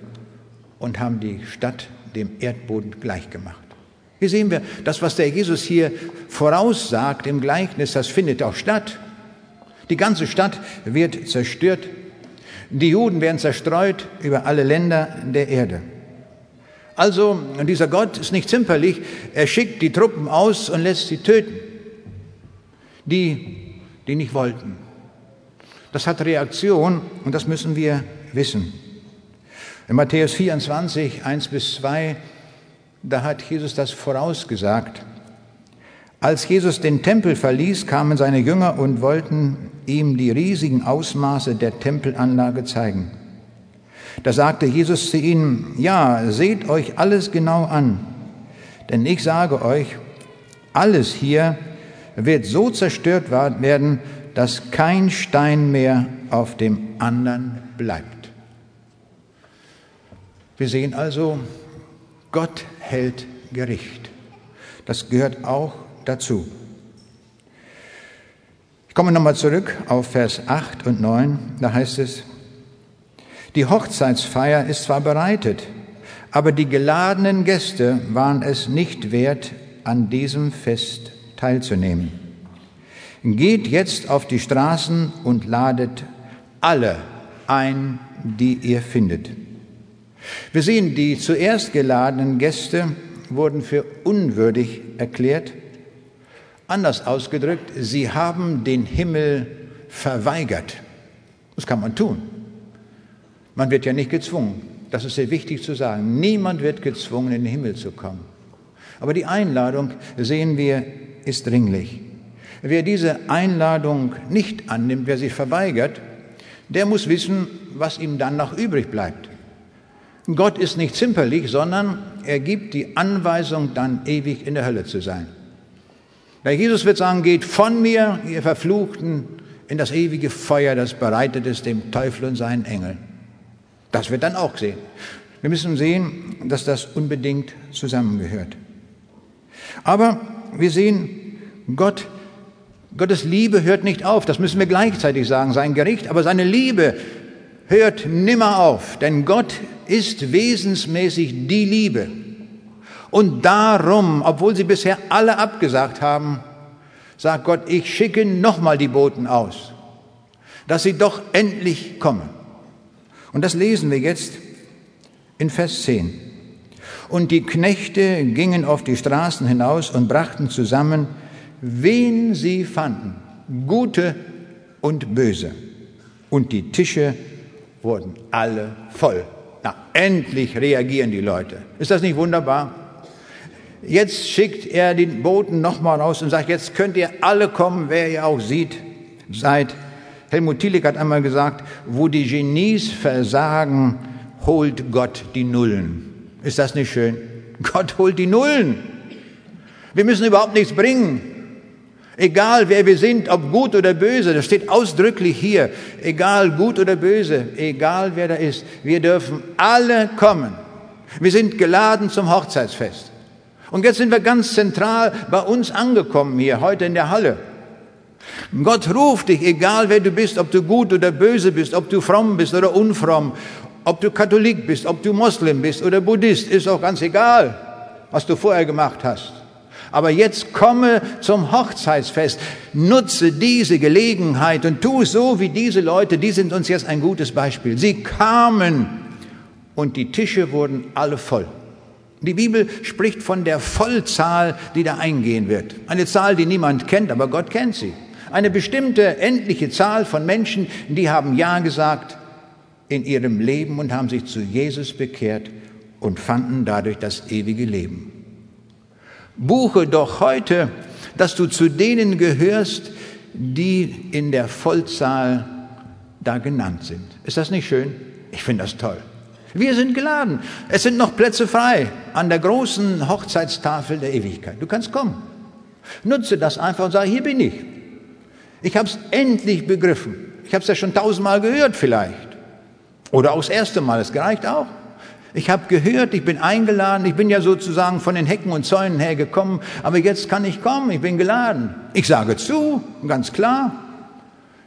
und haben die Stadt dem Erdboden gleichgemacht. Hier sehen wir, das, was der Jesus hier voraussagt im Gleichnis, das findet auch statt. Die ganze Stadt wird zerstört. Die Juden werden zerstreut über alle Länder der Erde. Also, dieser Gott ist nicht zimperlich. Er schickt die Truppen aus und lässt sie töten. Die, die nicht wollten. Das hat Reaktion und das müssen wir wissen. In Matthäus 24, 1 bis 2, da hat Jesus das vorausgesagt. Als Jesus den Tempel verließ, kamen seine Jünger und wollten ihm die riesigen Ausmaße der Tempelanlage zeigen. Da sagte Jesus zu ihnen, ja, seht euch alles genau an, denn ich sage euch, alles hier wird so zerstört werden, dass kein Stein mehr auf dem anderen bleibt. Wir sehen also, Gott hält Gericht. Das gehört auch dazu. Ich komme nochmal zurück auf Vers 8 und 9. Da heißt es, die Hochzeitsfeier ist zwar bereitet, aber die geladenen Gäste waren es nicht wert, an diesem Fest teilzunehmen. Geht jetzt auf die Straßen und ladet alle ein, die ihr findet. Wir sehen, die zuerst geladenen Gäste wurden für unwürdig erklärt. Anders ausgedrückt, sie haben den Himmel verweigert. Das kann man tun. Man wird ja nicht gezwungen. Das ist sehr wichtig zu sagen. Niemand wird gezwungen, in den Himmel zu kommen. Aber die Einladung, sehen wir, ist dringlich. Wer diese Einladung nicht annimmt, wer sie verweigert, der muss wissen, was ihm dann noch übrig bleibt. Gott ist nicht zimperlich, sondern er gibt die Anweisung, dann ewig in der Hölle zu sein. Der Jesus wird sagen, geht von mir, ihr Verfluchten, in das ewige Feuer, das bereitet ist dem Teufel und seinen Engeln. Das wird dann auch sehen. Wir müssen sehen, dass das unbedingt zusammengehört. Aber wir sehen, Gott, Gottes Liebe hört nicht auf. Das müssen wir gleichzeitig sagen. Sein Gericht, aber seine Liebe hört nimmer auf. Denn Gott ist wesensmäßig die Liebe. Und darum, obwohl sie bisher alle abgesagt haben, sagt Gott, ich schicke nochmal die Boten aus, dass sie doch endlich kommen. Und das lesen wir jetzt in Vers 10. Und die Knechte gingen auf die Straßen hinaus und brachten zusammen, wen sie fanden, gute und böse. Und die Tische wurden alle voll. Na, endlich reagieren die Leute. Ist das nicht wunderbar? Jetzt schickt er den Boten nochmal raus und sagt, jetzt könnt ihr alle kommen, wer ihr auch sieht, seid. Helmut Tillich hat einmal gesagt, wo die Genies versagen, holt Gott die Nullen. Ist das nicht schön? Gott holt die Nullen. Wir müssen überhaupt nichts bringen. Egal wer wir sind, ob gut oder böse, das steht ausdrücklich hier. Egal gut oder böse, egal wer da ist, wir dürfen alle kommen. Wir sind geladen zum Hochzeitsfest. Und jetzt sind wir ganz zentral bei uns angekommen hier, heute in der Halle. Gott ruft dich, egal wer du bist, ob du gut oder böse bist, ob du fromm bist oder unfromm, ob du Katholik bist, ob du Moslem bist oder Buddhist, ist auch ganz egal, was du vorher gemacht hast. Aber jetzt komme zum Hochzeitsfest, nutze diese Gelegenheit und tu so wie diese Leute, die sind uns jetzt ein gutes Beispiel. Sie kamen und die Tische wurden alle voll. Die Bibel spricht von der Vollzahl, die da eingehen wird. Eine Zahl, die niemand kennt, aber Gott kennt sie. Eine bestimmte endliche Zahl von Menschen, die haben Ja gesagt in ihrem Leben und haben sich zu Jesus bekehrt und fanden dadurch das ewige Leben. Buche doch heute, dass du zu denen gehörst, die in der Vollzahl da genannt sind. Ist das nicht schön? Ich finde das toll. Wir sind geladen. Es sind noch Plätze frei an der großen Hochzeitstafel der Ewigkeit. Du kannst kommen. Nutze das einfach und sage, hier bin ich. Ich habe es endlich begriffen. Ich habe es ja schon tausendmal gehört vielleicht. Oder auch das erste Mal, es gereicht auch. Ich habe gehört, ich bin eingeladen, ich bin ja sozusagen von den Hecken und Zäunen her gekommen, aber jetzt kann ich kommen, ich bin geladen. Ich sage zu, ganz klar.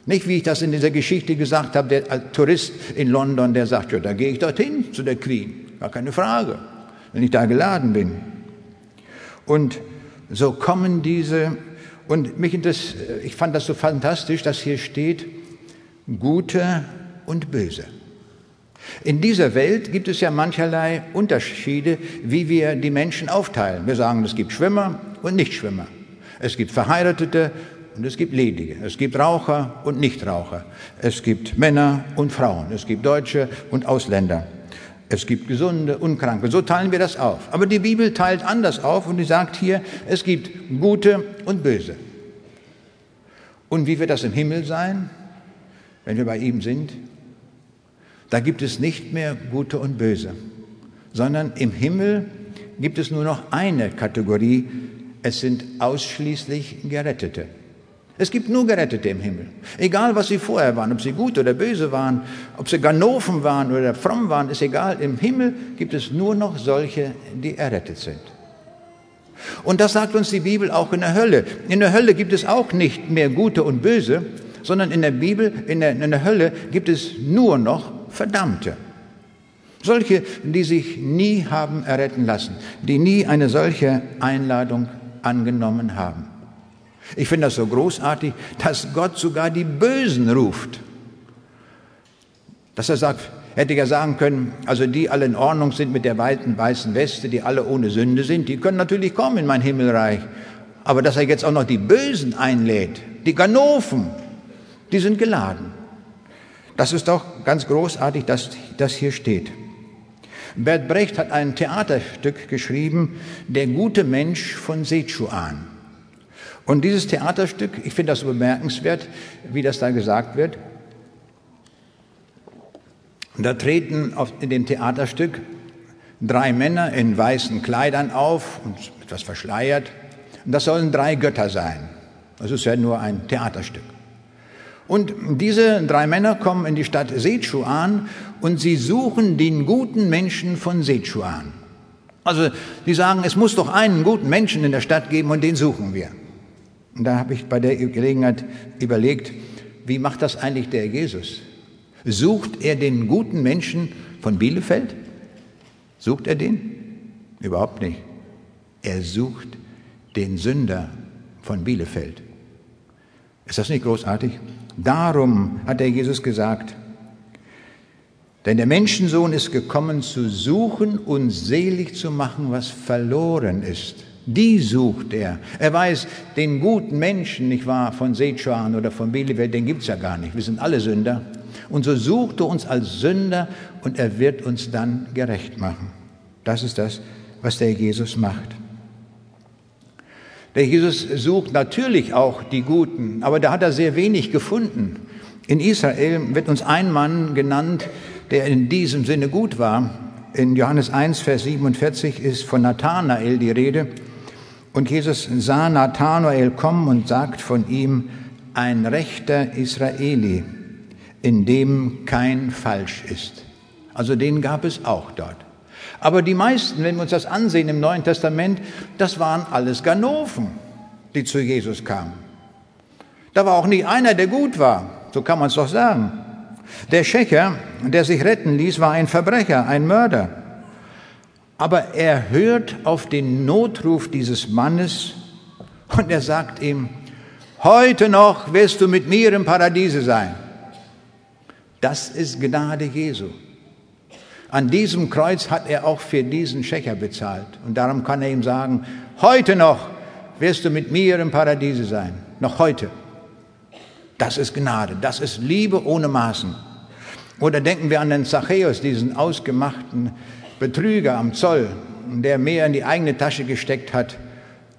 Nicht wie ich das in dieser Geschichte gesagt habe, der Tourist in London, der sagt, ja, da gehe ich dorthin zu der Queen, gar keine Frage, wenn ich da geladen bin. Und so kommen diese, und mich das, ich fand das so fantastisch, dass hier steht, gute und böse. In dieser Welt gibt es ja mancherlei Unterschiede, wie wir die Menschen aufteilen. Wir sagen, es gibt Schwimmer und Nichtschwimmer. Es gibt Verheiratete und es gibt Ledige. Es gibt Raucher und Nichtraucher. Es gibt Männer und Frauen. Es gibt Deutsche und Ausländer. Es gibt Gesunde und Kranke. So teilen wir das auf. Aber die Bibel teilt anders auf und die sagt hier, es gibt Gute und Böse. Und wie wird das im Himmel sein, wenn wir bei ihm sind? Da gibt es nicht mehr Gute und Böse, sondern im Himmel gibt es nur noch eine Kategorie. Es sind ausschließlich Gerettete. Es gibt nur Gerettete im Himmel. Egal, was sie vorher waren, ob sie gut oder böse waren, ob sie Ganoven waren oder fromm waren, ist egal. Im Himmel gibt es nur noch solche, die errettet sind. Und das sagt uns die Bibel auch in der Hölle. In der Hölle gibt es auch nicht mehr Gute und Böse, sondern in der Bibel, in der, in der Hölle gibt es nur noch Verdammte. Solche, die sich nie haben erretten lassen, die nie eine solche Einladung angenommen haben. Ich finde das so großartig, dass Gott sogar die Bösen ruft. Dass er sagt, hätte ich ja sagen können, also die alle in Ordnung sind mit der weiten weißen Weste, die alle ohne Sünde sind, die können natürlich kommen in mein Himmelreich. Aber dass er jetzt auch noch die Bösen einlädt, die Ganoven, die sind geladen. Das ist doch ganz großartig, dass das hier steht. Bert Brecht hat ein Theaterstück geschrieben, Der gute Mensch von Sechuan. Und dieses Theaterstück, ich finde das so bemerkenswert, wie das da gesagt wird. Da treten in dem Theaterstück drei Männer in weißen Kleidern auf und etwas verschleiert. Und das sollen drei Götter sein. Das ist ja nur ein Theaterstück. Und diese drei Männer kommen in die Stadt Sechuan und sie suchen den guten Menschen von Sechuan. Also sie sagen, es muss doch einen guten Menschen in der Stadt geben und den suchen wir. Und da habe ich bei der Gelegenheit überlegt, wie macht das eigentlich der Jesus? Sucht er den guten Menschen von Bielefeld? Sucht er den? Überhaupt nicht. Er sucht den Sünder von Bielefeld. Ist das nicht großartig? Darum hat der Jesus gesagt, denn der Menschensohn ist gekommen zu suchen und selig zu machen, was verloren ist. Die sucht er. Er weiß, den guten Menschen, nicht wahr, von Sechuan oder von Bielefeld, den gibt's ja gar nicht. Wir sind alle Sünder. Und so sucht er uns als Sünder und er wird uns dann gerecht machen. Das ist das, was der Jesus macht. Der Jesus sucht natürlich auch die Guten, aber da hat er sehr wenig gefunden. In Israel wird uns ein Mann genannt, der in diesem Sinne gut war. In Johannes 1, Vers 47 ist von Nathanael die Rede. Und Jesus sah Nathanael kommen und sagt von ihm, ein rechter Israeli, in dem kein Falsch ist. Also den gab es auch dort. Aber die meisten, wenn wir uns das ansehen im Neuen Testament, das waren alles Ganoven, die zu Jesus kamen. Da war auch nicht einer, der gut war, so kann man es doch sagen. Der Schächer, der sich retten ließ, war ein Verbrecher, ein Mörder. Aber er hört auf den Notruf dieses Mannes und er sagt ihm, heute noch wirst du mit mir im Paradiese sein. Das ist Gnade Jesu. An diesem Kreuz hat er auch für diesen Schächer bezahlt. Und darum kann er ihm sagen, heute noch wirst du mit mir im Paradiese sein. Noch heute. Das ist Gnade. Das ist Liebe ohne Maßen. Oder denken wir an den Zachäus, diesen ausgemachten Betrüger am Zoll, der mehr in die eigene Tasche gesteckt hat,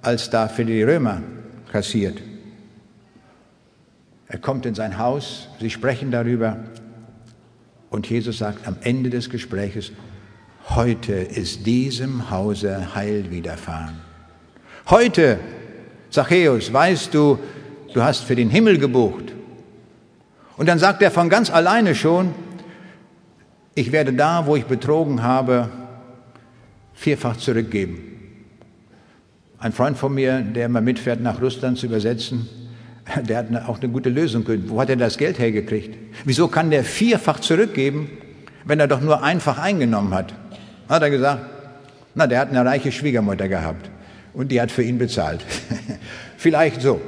als da für die Römer kassiert. Er kommt in sein Haus, sie sprechen darüber und Jesus sagt am Ende des Gespräches, heute ist diesem Hause Heil widerfahren. Heute, Zachäus, weißt du, du hast für den Himmel gebucht. Und dann sagt er von ganz alleine schon, ich werde da, wo ich betrogen habe, vierfach zurückgeben. Ein Freund von mir, der mal mitfährt, nach Russland zu übersetzen, der hat auch eine gute Lösung. Wo hat er das Geld hergekriegt? Wieso kann der vierfach zurückgeben, wenn er doch nur einfach eingenommen hat? Hat er gesagt, na, der hat eine reiche Schwiegermutter gehabt und die hat für ihn bezahlt. Vielleicht so.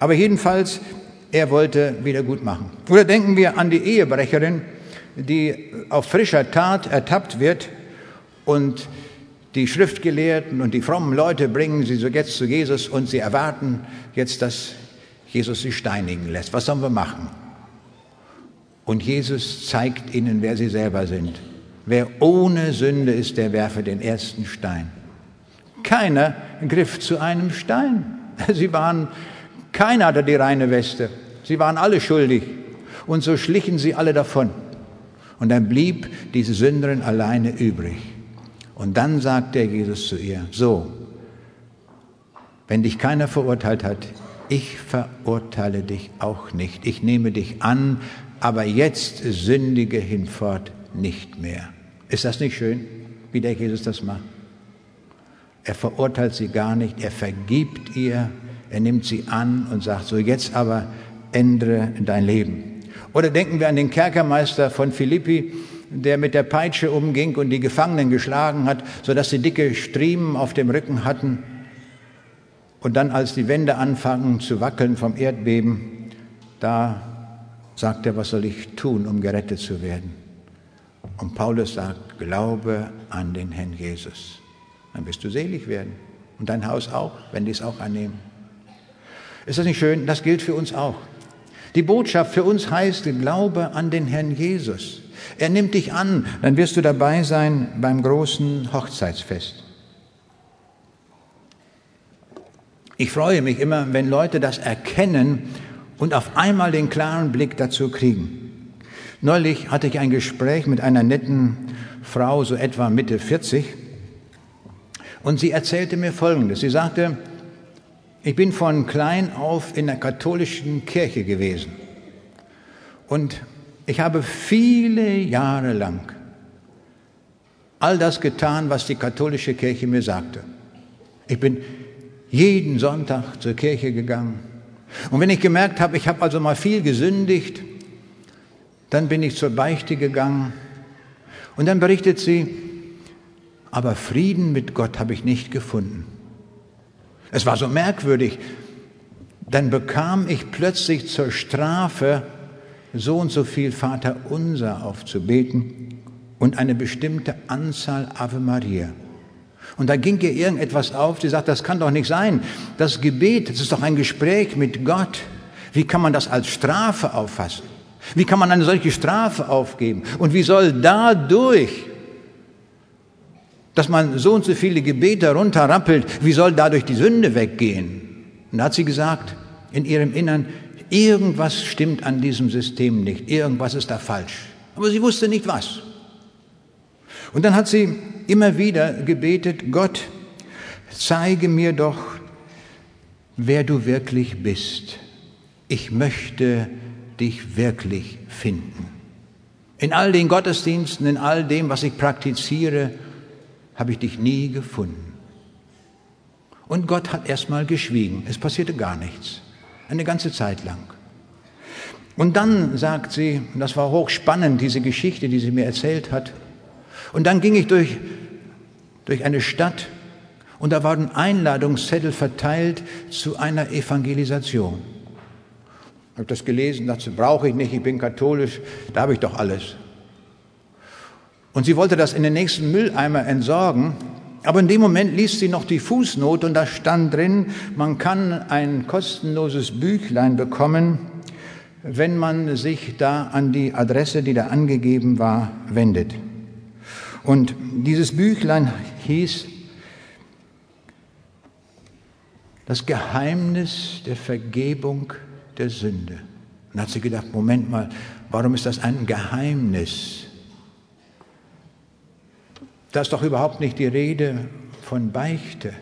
Aber jedenfalls, er wollte wieder gut machen. Oder denken wir an die Ehebrecherin, die auf frischer Tat ertappt wird und die Schriftgelehrten und die frommen Leute bringen sie so jetzt zu Jesus und sie erwarten jetzt, dass Jesus sie steinigen lässt. Was sollen wir machen? Und Jesus zeigt ihnen, wer sie selber sind. Wer ohne Sünde ist, der werfe den ersten Stein. Keiner griff zu einem Stein. Sie waren, keiner hatte die reine Weste. Sie waren alle schuldig. Und so schlichen sie alle davon. Und dann blieb diese Sünderin alleine übrig. Und dann sagte Jesus zu ihr, so, wenn dich keiner verurteilt hat, ich verurteile dich auch nicht. Ich nehme dich an, aber jetzt sündige hinfort nicht mehr. Ist das nicht schön, wie der Jesus das macht? Er verurteilt sie gar nicht, er vergibt ihr, er nimmt sie an und sagt so, jetzt aber ändere dein Leben. Oder denken wir an den Kerkermeister von Philippi, der mit der Peitsche umging und die Gefangenen geschlagen hat, sodass sie dicke Striemen auf dem Rücken hatten. Und dann, als die Wände anfangen zu wackeln vom Erdbeben, da sagt er, was soll ich tun, um gerettet zu werden? Und Paulus sagt, glaube an den Herrn Jesus. Dann wirst du selig werden. Und dein Haus auch, wenn die es auch annehmen. Ist das nicht schön? Das gilt für uns auch. Die Botschaft für uns heißt, glaube an den Herrn Jesus. Er nimmt dich an, dann wirst du dabei sein beim großen Hochzeitsfest. Ich freue mich immer, wenn Leute das erkennen und auf einmal den klaren Blick dazu kriegen. Neulich hatte ich ein Gespräch mit einer netten Frau, so etwa Mitte 40, und sie erzählte mir Folgendes. Sie sagte, ich bin von klein auf in der katholischen Kirche gewesen. Und ich habe viele Jahre lang all das getan, was die katholische Kirche mir sagte. Ich bin jeden Sonntag zur Kirche gegangen. Und wenn ich gemerkt habe, ich habe also mal viel gesündigt, dann bin ich zur Beichte gegangen. Und dann berichtet sie, aber Frieden mit Gott habe ich nicht gefunden. Es war so merkwürdig. Dann bekam ich plötzlich zur Strafe so und so viel Vater unser aufzubeten und eine bestimmte Anzahl Ave Maria. Und da ging ihr irgendetwas auf, sie sagt, das kann doch nicht sein. Das Gebet, das ist doch ein Gespräch mit Gott. Wie kann man das als Strafe auffassen? Wie kann man eine solche Strafe aufgeben? Und wie soll dadurch dass man so und so viele Gebete runterrappelt, wie soll dadurch die Sünde weggehen? Und da hat sie gesagt, in ihrem Innern, irgendwas stimmt an diesem System nicht, irgendwas ist da falsch. Aber sie wusste nicht was. Und dann hat sie immer wieder gebetet, Gott, zeige mir doch, wer du wirklich bist. Ich möchte dich wirklich finden. In all den Gottesdiensten, in all dem, was ich praktiziere, habe ich dich nie gefunden. Und Gott hat erstmal geschwiegen. Es passierte gar nichts. Eine ganze Zeit lang. Und dann sagt sie, und das war hochspannend, diese Geschichte, die sie mir erzählt hat. Und dann ging ich durch, durch eine Stadt und da waren Einladungszettel verteilt zu einer Evangelisation. Ich habe das gelesen, dachte, brauche ich nicht, ich bin katholisch, da habe ich doch alles. Und sie wollte das in den nächsten Mülleimer entsorgen. Aber in dem Moment liest sie noch die Fußnote und da stand drin, man kann ein kostenloses Büchlein bekommen, wenn man sich da an die Adresse, die da angegeben war, wendet. Und dieses Büchlein hieß Das Geheimnis der Vergebung der Sünde. Und dann hat sie gedacht, Moment mal, warum ist das ein Geheimnis? Da ist doch überhaupt nicht die Rede von Beichte.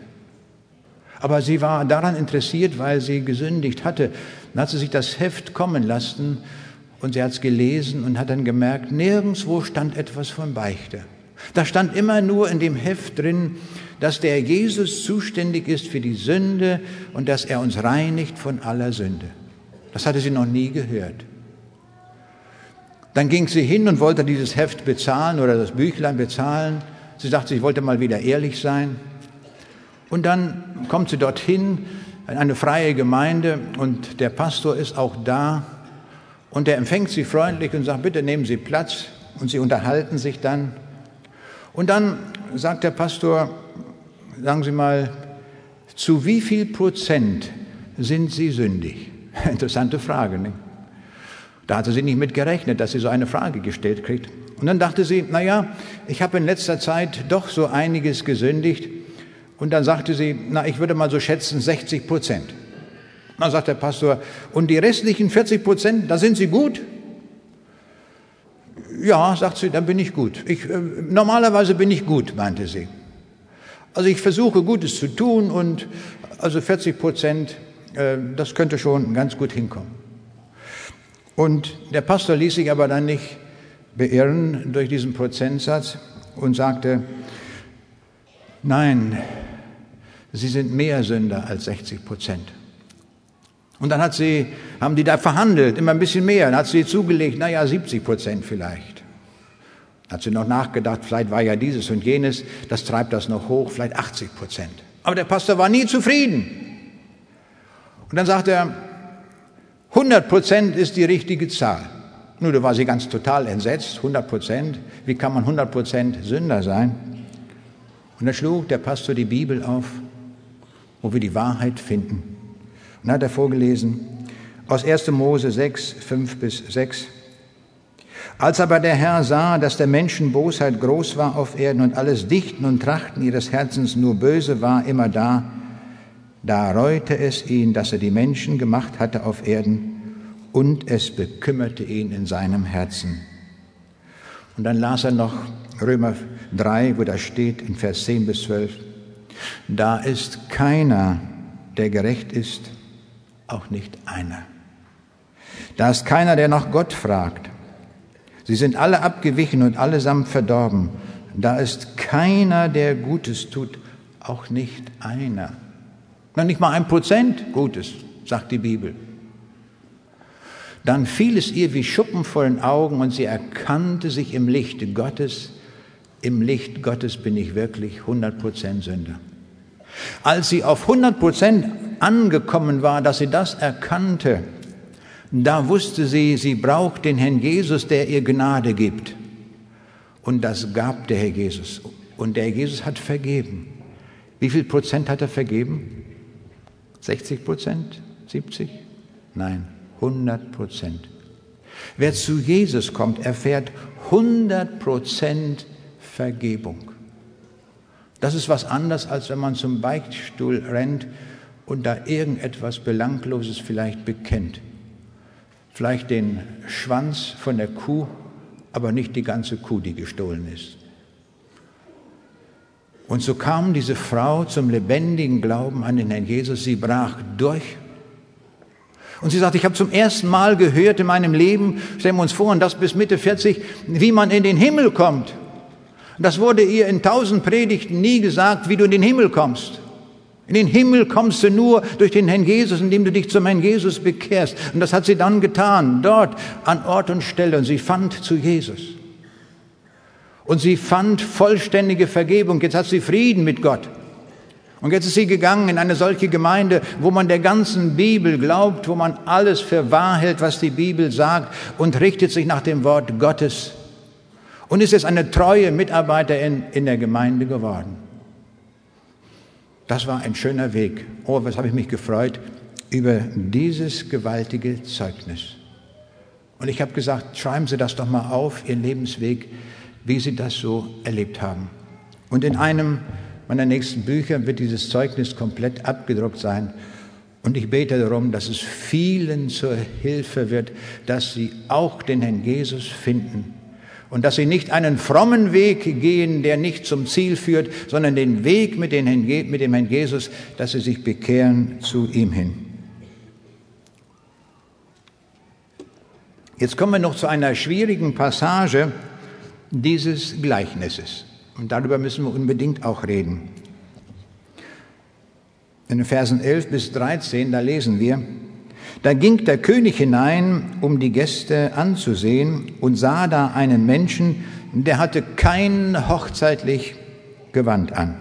Aber sie war daran interessiert, weil sie gesündigt hatte. Dann hat sie sich das Heft kommen lassen und sie hat es gelesen und hat dann gemerkt, nirgendwo stand etwas von Beichte. Da stand immer nur in dem Heft drin, dass der Jesus zuständig ist für die Sünde und dass er uns reinigt von aller Sünde. Das hatte sie noch nie gehört. Dann ging sie hin und wollte dieses Heft bezahlen oder das Büchlein bezahlen. Sie sagt, sie wollte mal wieder ehrlich sein. Und dann kommt sie dorthin, in eine freie Gemeinde, und der Pastor ist auch da. Und er empfängt sie freundlich und sagt, bitte nehmen Sie Platz. Und sie unterhalten sich dann. Und dann sagt der Pastor, sagen Sie mal, zu wie viel Prozent sind Sie sündig? Interessante Frage, nicht? Da hatte sie nicht mit gerechnet, dass sie so eine Frage gestellt kriegt. Und dann dachte sie, na ja, ich habe in letzter Zeit doch so einiges gesündigt. Und dann sagte sie, na, ich würde mal so schätzen 60 Prozent. Dann sagt der Pastor, und die restlichen 40 Prozent, da sind Sie gut? Ja, sagt sie, dann bin ich gut. Ich, äh, normalerweise bin ich gut, meinte sie. Also ich versuche Gutes zu tun und also 40 Prozent, äh, das könnte schon ganz gut hinkommen. Und der Pastor ließ sich aber dann nicht beirren durch diesen Prozentsatz und sagte, nein, Sie sind mehr Sünder als 60 Prozent. Und dann hat sie, haben die da verhandelt, immer ein bisschen mehr. Dann hat sie zugelegt, naja, 70 Prozent vielleicht. Hat sie noch nachgedacht, vielleicht war ja dieses und jenes, das treibt das noch hoch, vielleicht 80 Prozent. Aber der Pastor war nie zufrieden. Und dann sagt er, 100 Prozent ist die richtige Zahl. Nun, da war sie ganz total entsetzt, 100 Prozent. Wie kann man 100 Prozent Sünder sein? Und dann schlug der Pastor die Bibel auf, wo wir die Wahrheit finden. Und hat er vorgelesen aus 1. Mose 6, 5 bis 6. Als aber der Herr sah, dass der Menschen Bosheit groß war auf Erden und alles Dichten und Trachten ihres Herzens nur böse war immer da, da reute es ihn, dass er die Menschen gemacht hatte auf Erden und es bekümmerte ihn in seinem Herzen. Und dann las er noch Römer 3, wo da steht in Vers 10 bis 12, da ist keiner, der gerecht ist, auch nicht einer. Da ist keiner, der nach Gott fragt. Sie sind alle abgewichen und allesamt verdorben. Da ist keiner, der Gutes tut, auch nicht einer. Noch nicht mal ein Prozent Gutes, sagt die Bibel. Dann fiel es ihr wie Schuppen vor den Augen und sie erkannte sich im Licht Gottes. Im Licht Gottes bin ich wirklich 100 Prozent Sünder. Als sie auf 100 Prozent angekommen war, dass sie das erkannte, da wusste sie, sie braucht den Herrn Jesus, der ihr Gnade gibt. Und das gab der Herr Jesus. Und der Herr Jesus hat vergeben. Wie viel Prozent hat er vergeben? 60 Prozent? 70? Nein, 100 Prozent. Wer zu Jesus kommt, erfährt 100 Prozent Vergebung. Das ist was anderes, als wenn man zum Beichtstuhl rennt und da irgendetwas Belangloses vielleicht bekennt. Vielleicht den Schwanz von der Kuh, aber nicht die ganze Kuh, die gestohlen ist. Und so kam diese Frau zum lebendigen Glauben an den Herrn Jesus. Sie brach durch. Und sie sagte, ich habe zum ersten Mal gehört in meinem Leben, stellen wir uns vor, und das bis Mitte 40, wie man in den Himmel kommt. Das wurde ihr in tausend Predigten nie gesagt, wie du in den Himmel kommst. In den Himmel kommst du nur durch den Herrn Jesus, indem du dich zum Herrn Jesus bekehrst. Und das hat sie dann getan, dort an Ort und Stelle. Und sie fand zu Jesus. Und sie fand vollständige Vergebung. Jetzt hat sie Frieden mit Gott. Und jetzt ist sie gegangen in eine solche Gemeinde, wo man der ganzen Bibel glaubt, wo man alles für wahr hält, was die Bibel sagt und richtet sich nach dem Wort Gottes und ist jetzt eine treue Mitarbeiterin in der Gemeinde geworden. Das war ein schöner Weg. Oh, was habe ich mich gefreut über dieses gewaltige Zeugnis. Und ich habe gesagt, schreiben Sie das doch mal auf, Ihren Lebensweg, wie Sie das so erlebt haben. Und in einem meiner nächsten Bücher wird dieses Zeugnis komplett abgedruckt sein. Und ich bete darum, dass es vielen zur Hilfe wird, dass sie auch den Herrn Jesus finden und dass sie nicht einen frommen Weg gehen, der nicht zum Ziel führt, sondern den Weg mit, den, mit dem Herrn Jesus, dass sie sich bekehren zu ihm hin. Jetzt kommen wir noch zu einer schwierigen Passage dieses Gleichnisses. Und darüber müssen wir unbedingt auch reden. In den Versen 11 bis 13, da lesen wir, da ging der König hinein, um die Gäste anzusehen, und sah da einen Menschen, der hatte kein hochzeitlich Gewand an,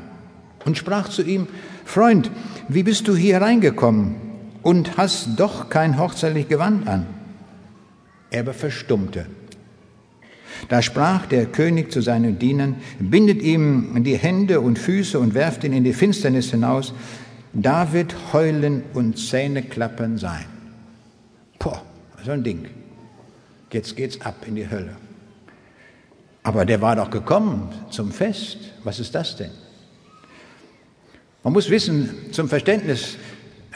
und sprach zu ihm, Freund, wie bist du hier reingekommen und hast doch kein hochzeitlich Gewand an? Er aber verstummte. Da sprach der König zu seinen Dienern, bindet ihm die Hände und Füße und werft ihn in die Finsternis hinaus, da wird Heulen und Zähneklappern sein. Boah, so ein Ding. Jetzt geht's ab in die Hölle. Aber der war doch gekommen zum Fest. Was ist das denn? Man muss wissen, zum Verständnis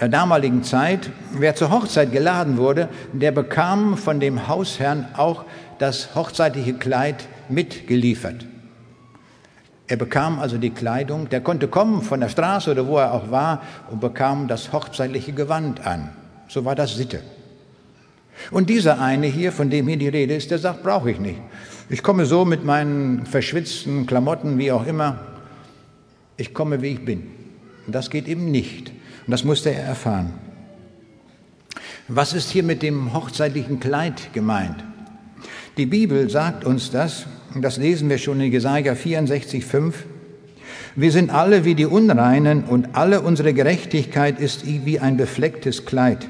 der damaligen Zeit, wer zur Hochzeit geladen wurde, der bekam von dem Hausherrn auch das hochzeitliche Kleid mitgeliefert. Er bekam also die Kleidung, der konnte kommen von der Straße oder wo er auch war und bekam das hochzeitliche Gewand an. So war das Sitte. Und dieser eine hier, von dem hier die Rede ist, der sagt, brauche ich nicht. Ich komme so mit meinen verschwitzten Klamotten, wie auch immer. Ich komme, wie ich bin. Und das geht eben nicht. Und das musste er erfahren. Was ist hier mit dem hochzeitlichen Kleid gemeint? Die Bibel sagt uns das, das lesen wir schon in Jesaja 64, 5. Wir sind alle wie die Unreinen und alle unsere Gerechtigkeit ist wie ein beflecktes Kleid.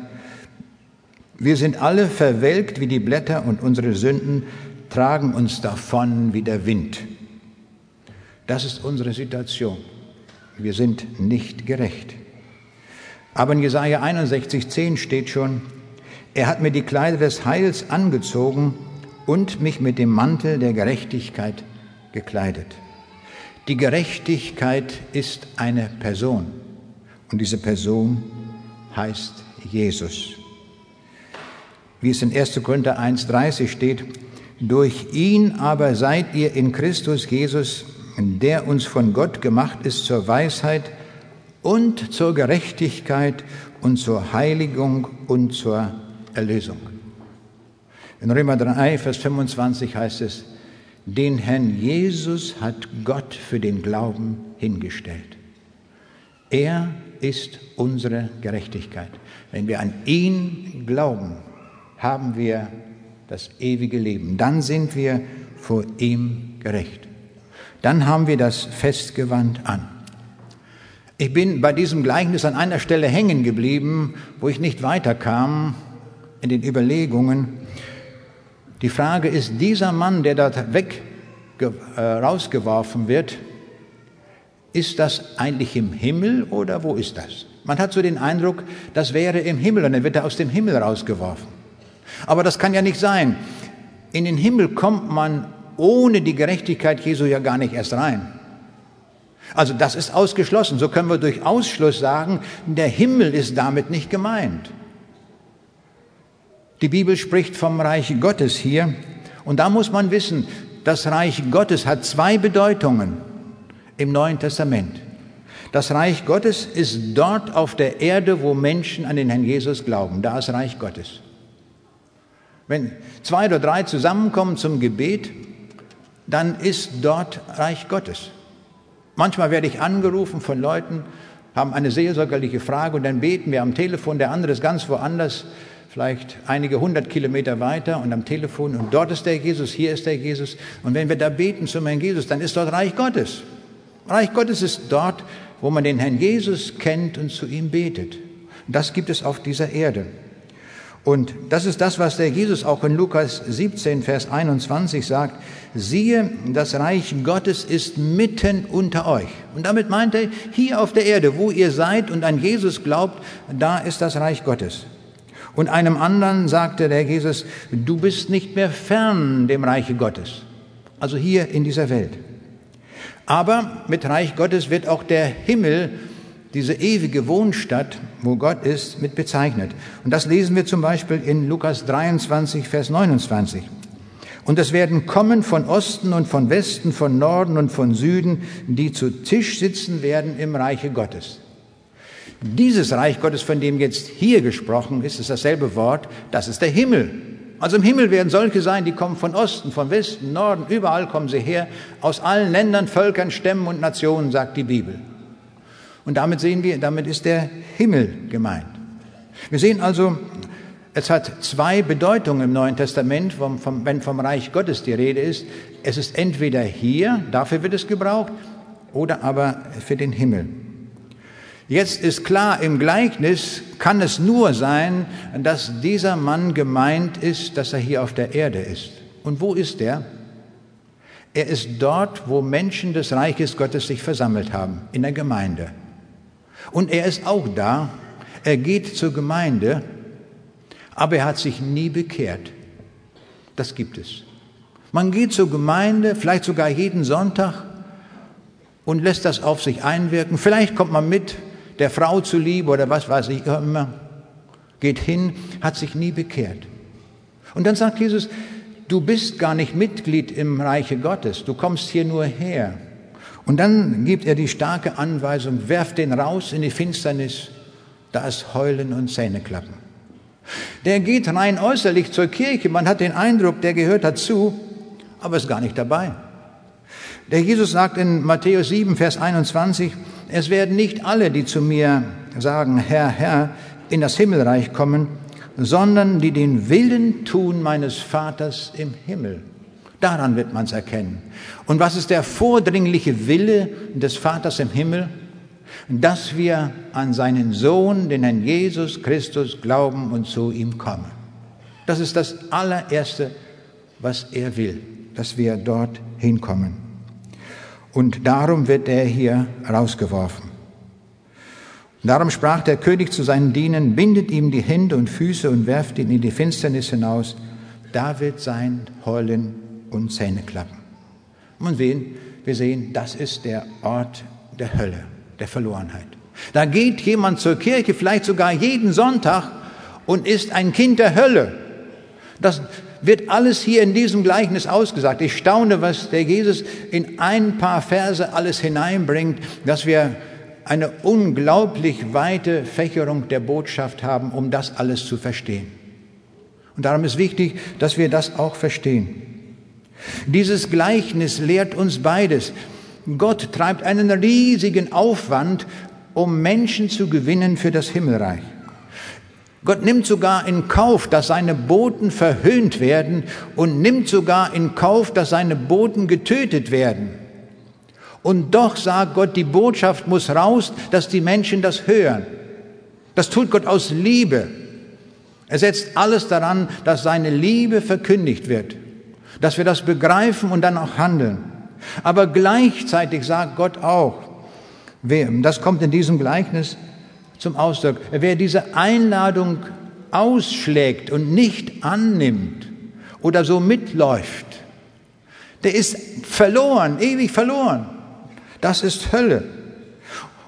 Wir sind alle verwelkt wie die Blätter und unsere Sünden tragen uns davon wie der Wind. Das ist unsere Situation. Wir sind nicht gerecht. Aber in Jesaja 61, 10 steht schon, er hat mir die Kleider des Heils angezogen und mich mit dem Mantel der Gerechtigkeit gekleidet. Die Gerechtigkeit ist eine Person und diese Person heißt Jesus. Wie es in 1. Korinther 1.30 steht, durch ihn aber seid ihr in Christus Jesus, der uns von Gott gemacht ist zur Weisheit und zur Gerechtigkeit und zur Heiligung und zur Erlösung. In Römer 3, Vers 25 heißt es, den Herrn Jesus hat Gott für den Glauben hingestellt. Er ist unsere Gerechtigkeit. Wenn wir an ihn glauben, haben wir das ewige Leben. Dann sind wir vor ihm gerecht. Dann haben wir das Festgewand an. Ich bin bei diesem Gleichnis an einer Stelle hängen geblieben, wo ich nicht weiterkam in den Überlegungen. Die Frage ist, dieser Mann, der dort weg äh, rausgeworfen wird, ist das eigentlich im Himmel oder wo ist das? Man hat so den Eindruck, das wäre im Himmel und dann wird er aus dem Himmel rausgeworfen. Aber das kann ja nicht sein. In den Himmel kommt man ohne die Gerechtigkeit Jesu ja gar nicht erst rein. Also das ist ausgeschlossen. So können wir durch Ausschluss sagen, der Himmel ist damit nicht gemeint. Die Bibel spricht vom Reich Gottes hier. Und da muss man wissen, das Reich Gottes hat zwei Bedeutungen im Neuen Testament. Das Reich Gottes ist dort auf der Erde, wo Menschen an den Herrn Jesus glauben. Da ist Reich Gottes. Wenn zwei oder drei zusammenkommen zum Gebet, dann ist dort Reich Gottes. Manchmal werde ich angerufen von Leuten, haben eine seelsorgerliche Frage und dann beten wir am Telefon, der andere ist ganz woanders, vielleicht einige hundert Kilometer weiter und am Telefon und dort ist der Jesus, hier ist der Jesus. Und wenn wir da beten zum Herrn Jesus, dann ist dort Reich Gottes. Reich Gottes ist dort, wo man den Herrn Jesus kennt und zu ihm betet. Das gibt es auf dieser Erde. Und das ist das, was der Jesus auch in Lukas 17, Vers 21 sagt. Siehe, das Reich Gottes ist mitten unter euch. Und damit meint er, hier auf der Erde, wo ihr seid und an Jesus glaubt, da ist das Reich Gottes. Und einem anderen sagte der Jesus, du bist nicht mehr fern dem Reiche Gottes. Also hier in dieser Welt. Aber mit Reich Gottes wird auch der Himmel diese ewige Wohnstadt, wo Gott ist, mit bezeichnet. Und das lesen wir zum Beispiel in Lukas 23, Vers 29. Und es werden kommen von Osten und von Westen, von Norden und von Süden, die zu Tisch sitzen werden im Reiche Gottes. Dieses Reich Gottes, von dem jetzt hier gesprochen ist, ist dasselbe Wort, das ist der Himmel. Also im Himmel werden solche sein, die kommen von Osten, von Westen, Norden, überall kommen sie her, aus allen Ländern, Völkern, Stämmen und Nationen, sagt die Bibel. Und damit sehen wir, damit ist der Himmel gemeint. Wir sehen also, es hat zwei Bedeutungen im Neuen Testament, vom, vom, wenn vom Reich Gottes die Rede ist. Es ist entweder hier, dafür wird es gebraucht, oder aber für den Himmel. Jetzt ist klar, im Gleichnis kann es nur sein, dass dieser Mann gemeint ist, dass er hier auf der Erde ist. Und wo ist er? Er ist dort, wo Menschen des Reiches Gottes sich versammelt haben, in der Gemeinde. Und er ist auch da. Er geht zur Gemeinde, aber er hat sich nie bekehrt. Das gibt es. Man geht zur Gemeinde, vielleicht sogar jeden Sonntag und lässt das auf sich einwirken. Vielleicht kommt man mit der Frau zuliebe oder was weiß ich immer. Geht hin, hat sich nie bekehrt. Und dann sagt Jesus, du bist gar nicht Mitglied im Reiche Gottes, du kommst hier nur her. Und dann gibt er die starke Anweisung, werft den raus in die Finsternis, da ist Heulen und Zähneklappen. Der geht rein äußerlich zur Kirche, man hat den Eindruck, der gehört dazu, aber ist gar nicht dabei. Der Jesus sagt in Matthäus 7, Vers 21, es werden nicht alle, die zu mir sagen, Herr, Herr, in das Himmelreich kommen, sondern die den Willen tun meines Vaters im Himmel. Daran wird man es erkennen. Und was ist der vordringliche Wille des Vaters im Himmel? Dass wir an seinen Sohn, den Herrn Jesus Christus, glauben und zu ihm kommen. Das ist das allererste, was er will, dass wir dort hinkommen. Und darum wird er hier rausgeworfen. Darum sprach der König zu seinen Dienern, bindet ihm die Hände und Füße und werft ihn in die Finsternis hinaus. Da wird sein Heulen und Zähne klappen. Und wen? Wir sehen, das ist der Ort der Hölle, der Verlorenheit. Da geht jemand zur Kirche, vielleicht sogar jeden Sonntag und ist ein Kind der Hölle. Das wird alles hier in diesem Gleichnis ausgesagt. Ich staune, was der Jesus in ein paar Verse alles hineinbringt, dass wir eine unglaublich weite Fächerung der Botschaft haben, um das alles zu verstehen. Und darum ist wichtig, dass wir das auch verstehen. Dieses Gleichnis lehrt uns beides. Gott treibt einen riesigen Aufwand, um Menschen zu gewinnen für das Himmelreich. Gott nimmt sogar in Kauf, dass seine Boten verhöhnt werden und nimmt sogar in Kauf, dass seine Boten getötet werden. Und doch sagt Gott, die Botschaft muss raus, dass die Menschen das hören. Das tut Gott aus Liebe. Er setzt alles daran, dass seine Liebe verkündigt wird dass wir das begreifen und dann auch handeln. Aber gleichzeitig sagt Gott auch, das kommt in diesem Gleichnis zum Ausdruck, wer diese Einladung ausschlägt und nicht annimmt oder so mitläuft, der ist verloren, ewig verloren. Das ist Hölle.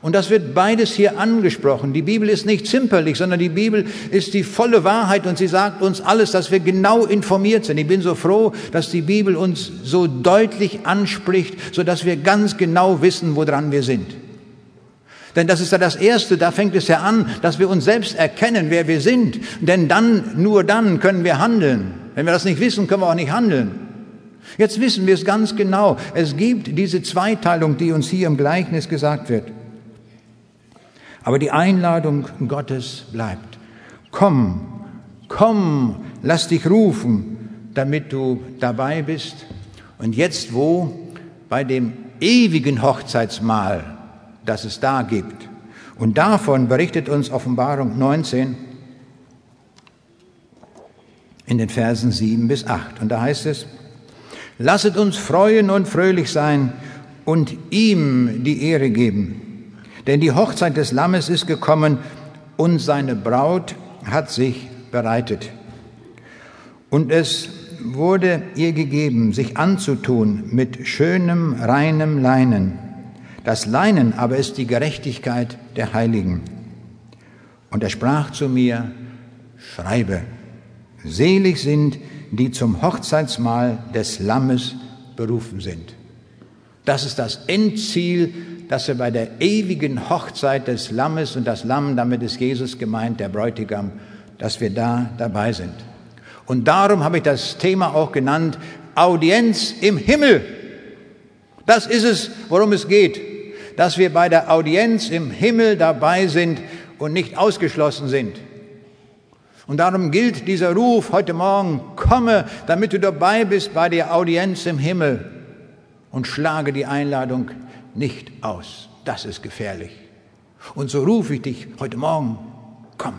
Und das wird beides hier angesprochen. Die Bibel ist nicht zimperlich, sondern die Bibel ist die volle Wahrheit und sie sagt uns alles, dass wir genau informiert sind. Ich bin so froh, dass die Bibel uns so deutlich anspricht, so dass wir ganz genau wissen, woran wir sind. Denn das ist ja das Erste, da fängt es ja an, dass wir uns selbst erkennen, wer wir sind. Denn dann, nur dann können wir handeln. Wenn wir das nicht wissen, können wir auch nicht handeln. Jetzt wissen wir es ganz genau. Es gibt diese Zweiteilung, die uns hier im Gleichnis gesagt wird. Aber die Einladung Gottes bleibt. Komm, komm, lass dich rufen, damit du dabei bist. Und jetzt wo? Bei dem ewigen Hochzeitsmahl, das es da gibt. Und davon berichtet uns Offenbarung 19 in den Versen 7 bis 8. Und da heißt es, lasset uns freuen und fröhlich sein und ihm die Ehre geben denn die Hochzeit des Lammes ist gekommen und seine Braut hat sich bereitet. Und es wurde ihr gegeben, sich anzutun mit schönem, reinem Leinen. Das Leinen aber ist die Gerechtigkeit der Heiligen. Und er sprach zu mir, schreibe, selig sind, die zum Hochzeitsmahl des Lammes berufen sind. Das ist das Endziel dass wir bei der ewigen Hochzeit des Lammes und das Lamm, damit ist Jesus gemeint, der Bräutigam, dass wir da dabei sind. Und darum habe ich das Thema auch genannt, Audienz im Himmel. Das ist es, worum es geht, dass wir bei der Audienz im Himmel dabei sind und nicht ausgeschlossen sind. Und darum gilt dieser Ruf heute Morgen, komme, damit du dabei bist bei der Audienz im Himmel und schlage die Einladung nicht aus. Das ist gefährlich. Und so rufe ich dich heute Morgen, komm.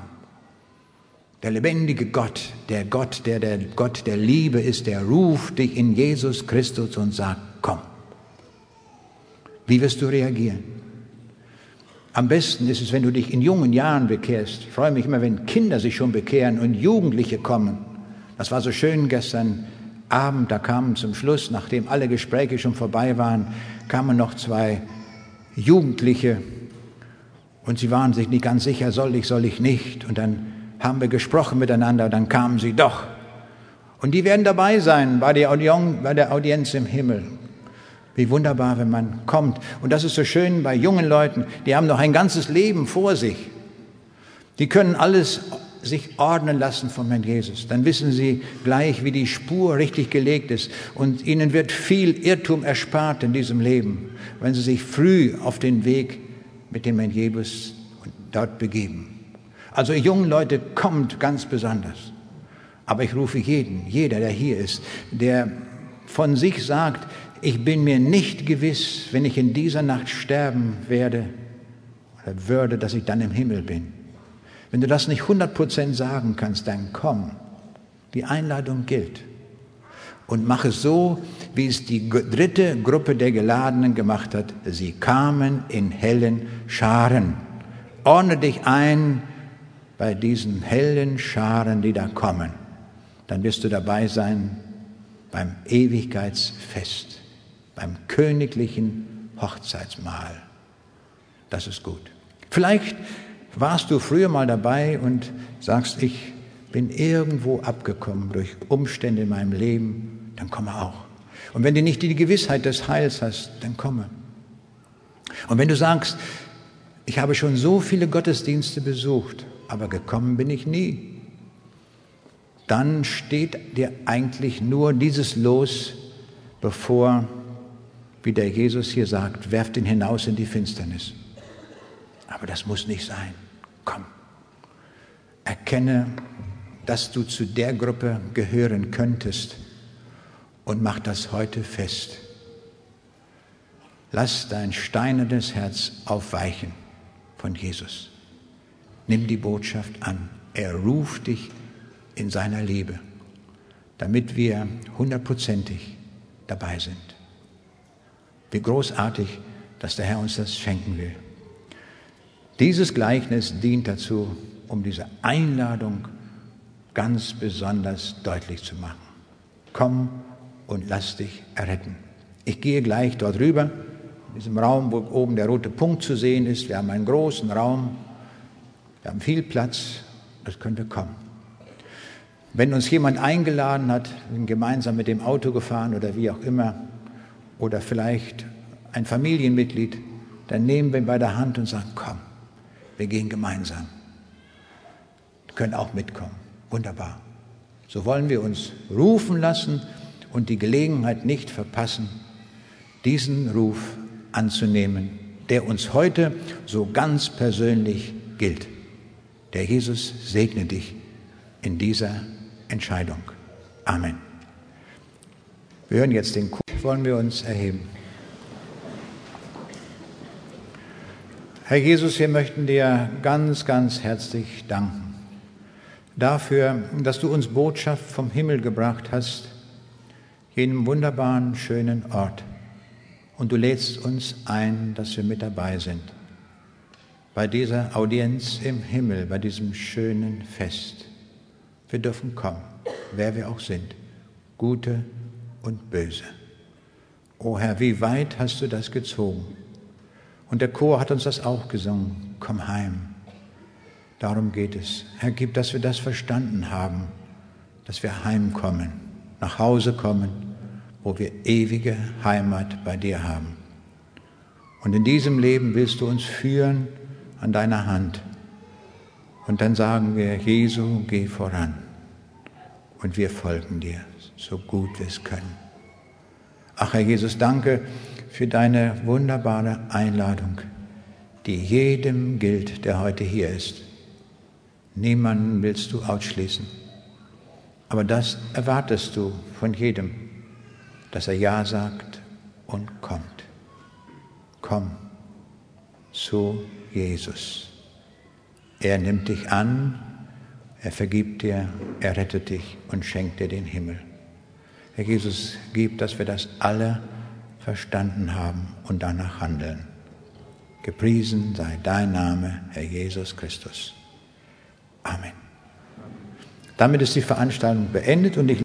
Der lebendige Gott, der Gott, der der Gott der Liebe ist, der ruft dich in Jesus Christus und sagt, komm. Wie wirst du reagieren? Am besten ist es, wenn du dich in jungen Jahren bekehrst. Ich freue mich immer, wenn Kinder sich schon bekehren und Jugendliche kommen. Das war so schön gestern Abend, da kamen zum Schluss, nachdem alle Gespräche schon vorbei waren, kamen noch zwei Jugendliche und sie waren sich nicht ganz sicher, soll ich, soll ich nicht. Und dann haben wir gesprochen miteinander, dann kamen sie doch. Und die werden dabei sein bei der, Audienz, bei der Audienz im Himmel. Wie wunderbar, wenn man kommt. Und das ist so schön bei jungen Leuten, die haben noch ein ganzes Leben vor sich. Die können alles sich ordnen lassen von Herrn Jesus. Dann wissen sie gleich, wie die Spur richtig gelegt ist. Und ihnen wird viel Irrtum erspart in diesem Leben, wenn sie sich früh auf den Weg mit dem Herrn Jesus dort begeben. Also jungen Leute, kommt ganz besonders. Aber ich rufe jeden, jeder, der hier ist, der von sich sagt, ich bin mir nicht gewiss, wenn ich in dieser Nacht sterben werde oder würde, dass ich dann im Himmel bin. Wenn du das nicht 100% sagen kannst, dann komm. Die Einladung gilt. Und mach es so, wie es die dritte Gruppe der Geladenen gemacht hat. Sie kamen in hellen Scharen. Ordne dich ein bei diesen hellen Scharen, die da kommen. Dann wirst du dabei sein beim Ewigkeitsfest, beim königlichen Hochzeitsmahl. Das ist gut. Vielleicht warst du früher mal dabei und sagst, ich bin irgendwo abgekommen durch Umstände in meinem Leben, dann komme auch. Und wenn du nicht die Gewissheit des Heils hast, dann komme. Und wenn du sagst, ich habe schon so viele Gottesdienste besucht, aber gekommen bin ich nie, dann steht dir eigentlich nur dieses Los bevor, wie der Jesus hier sagt, werft ihn hinaus in die Finsternis. Aber das muss nicht sein. Komm, erkenne, dass du zu der Gruppe gehören könntest und mach das heute fest. Lass dein steinernes Herz aufweichen von Jesus. Nimm die Botschaft an. Er ruft dich in seiner Liebe, damit wir hundertprozentig dabei sind. Wie großartig, dass der Herr uns das schenken will. Dieses Gleichnis dient dazu, um diese Einladung ganz besonders deutlich zu machen. Komm und lass dich erretten. Ich gehe gleich dort rüber, in diesem Raum, wo oben der rote Punkt zu sehen ist. Wir haben einen großen Raum, wir haben viel Platz, das könnte kommen. Wenn uns jemand eingeladen hat, gemeinsam mit dem Auto gefahren oder wie auch immer, oder vielleicht ein Familienmitglied, dann nehmen wir ihn bei der Hand und sagen, komm, wir gehen gemeinsam. Wir können auch mitkommen. Wunderbar. So wollen wir uns rufen lassen und die Gelegenheit nicht verpassen, diesen Ruf anzunehmen, der uns heute so ganz persönlich gilt. Der Jesus segne dich in dieser Entscheidung. Amen. Wir hören jetzt den Chor. Wollen wir uns erheben? Herr Jesus, wir möchten dir ganz, ganz herzlich danken dafür, dass du uns Botschaft vom Himmel gebracht hast, jenem wunderbaren, schönen Ort. Und du lädst uns ein, dass wir mit dabei sind bei dieser Audienz im Himmel, bei diesem schönen Fest. Wir dürfen kommen, wer wir auch sind, gute und böse. O Herr, wie weit hast du das gezogen? Und der Chor hat uns das auch gesungen. Komm heim. Darum geht es. Herr, gib, dass wir das verstanden haben, dass wir heimkommen, nach Hause kommen, wo wir ewige Heimat bei dir haben. Und in diesem Leben willst du uns führen, an deiner Hand. Und dann sagen wir, Jesu, geh voran. Und wir folgen dir, so gut wir es können. Ach Herr Jesus, danke für deine wunderbare Einladung, die jedem gilt, der heute hier ist. Niemanden willst du ausschließen. Aber das erwartest du von jedem, dass er Ja sagt und kommt. Komm zu Jesus. Er nimmt dich an, er vergibt dir, er rettet dich und schenkt dir den Himmel. Herr Jesus, gib, dass wir das alle verstanden haben und danach handeln. Gepriesen sei dein Name, Herr Jesus Christus. Amen. Damit ist die Veranstaltung beendet und ich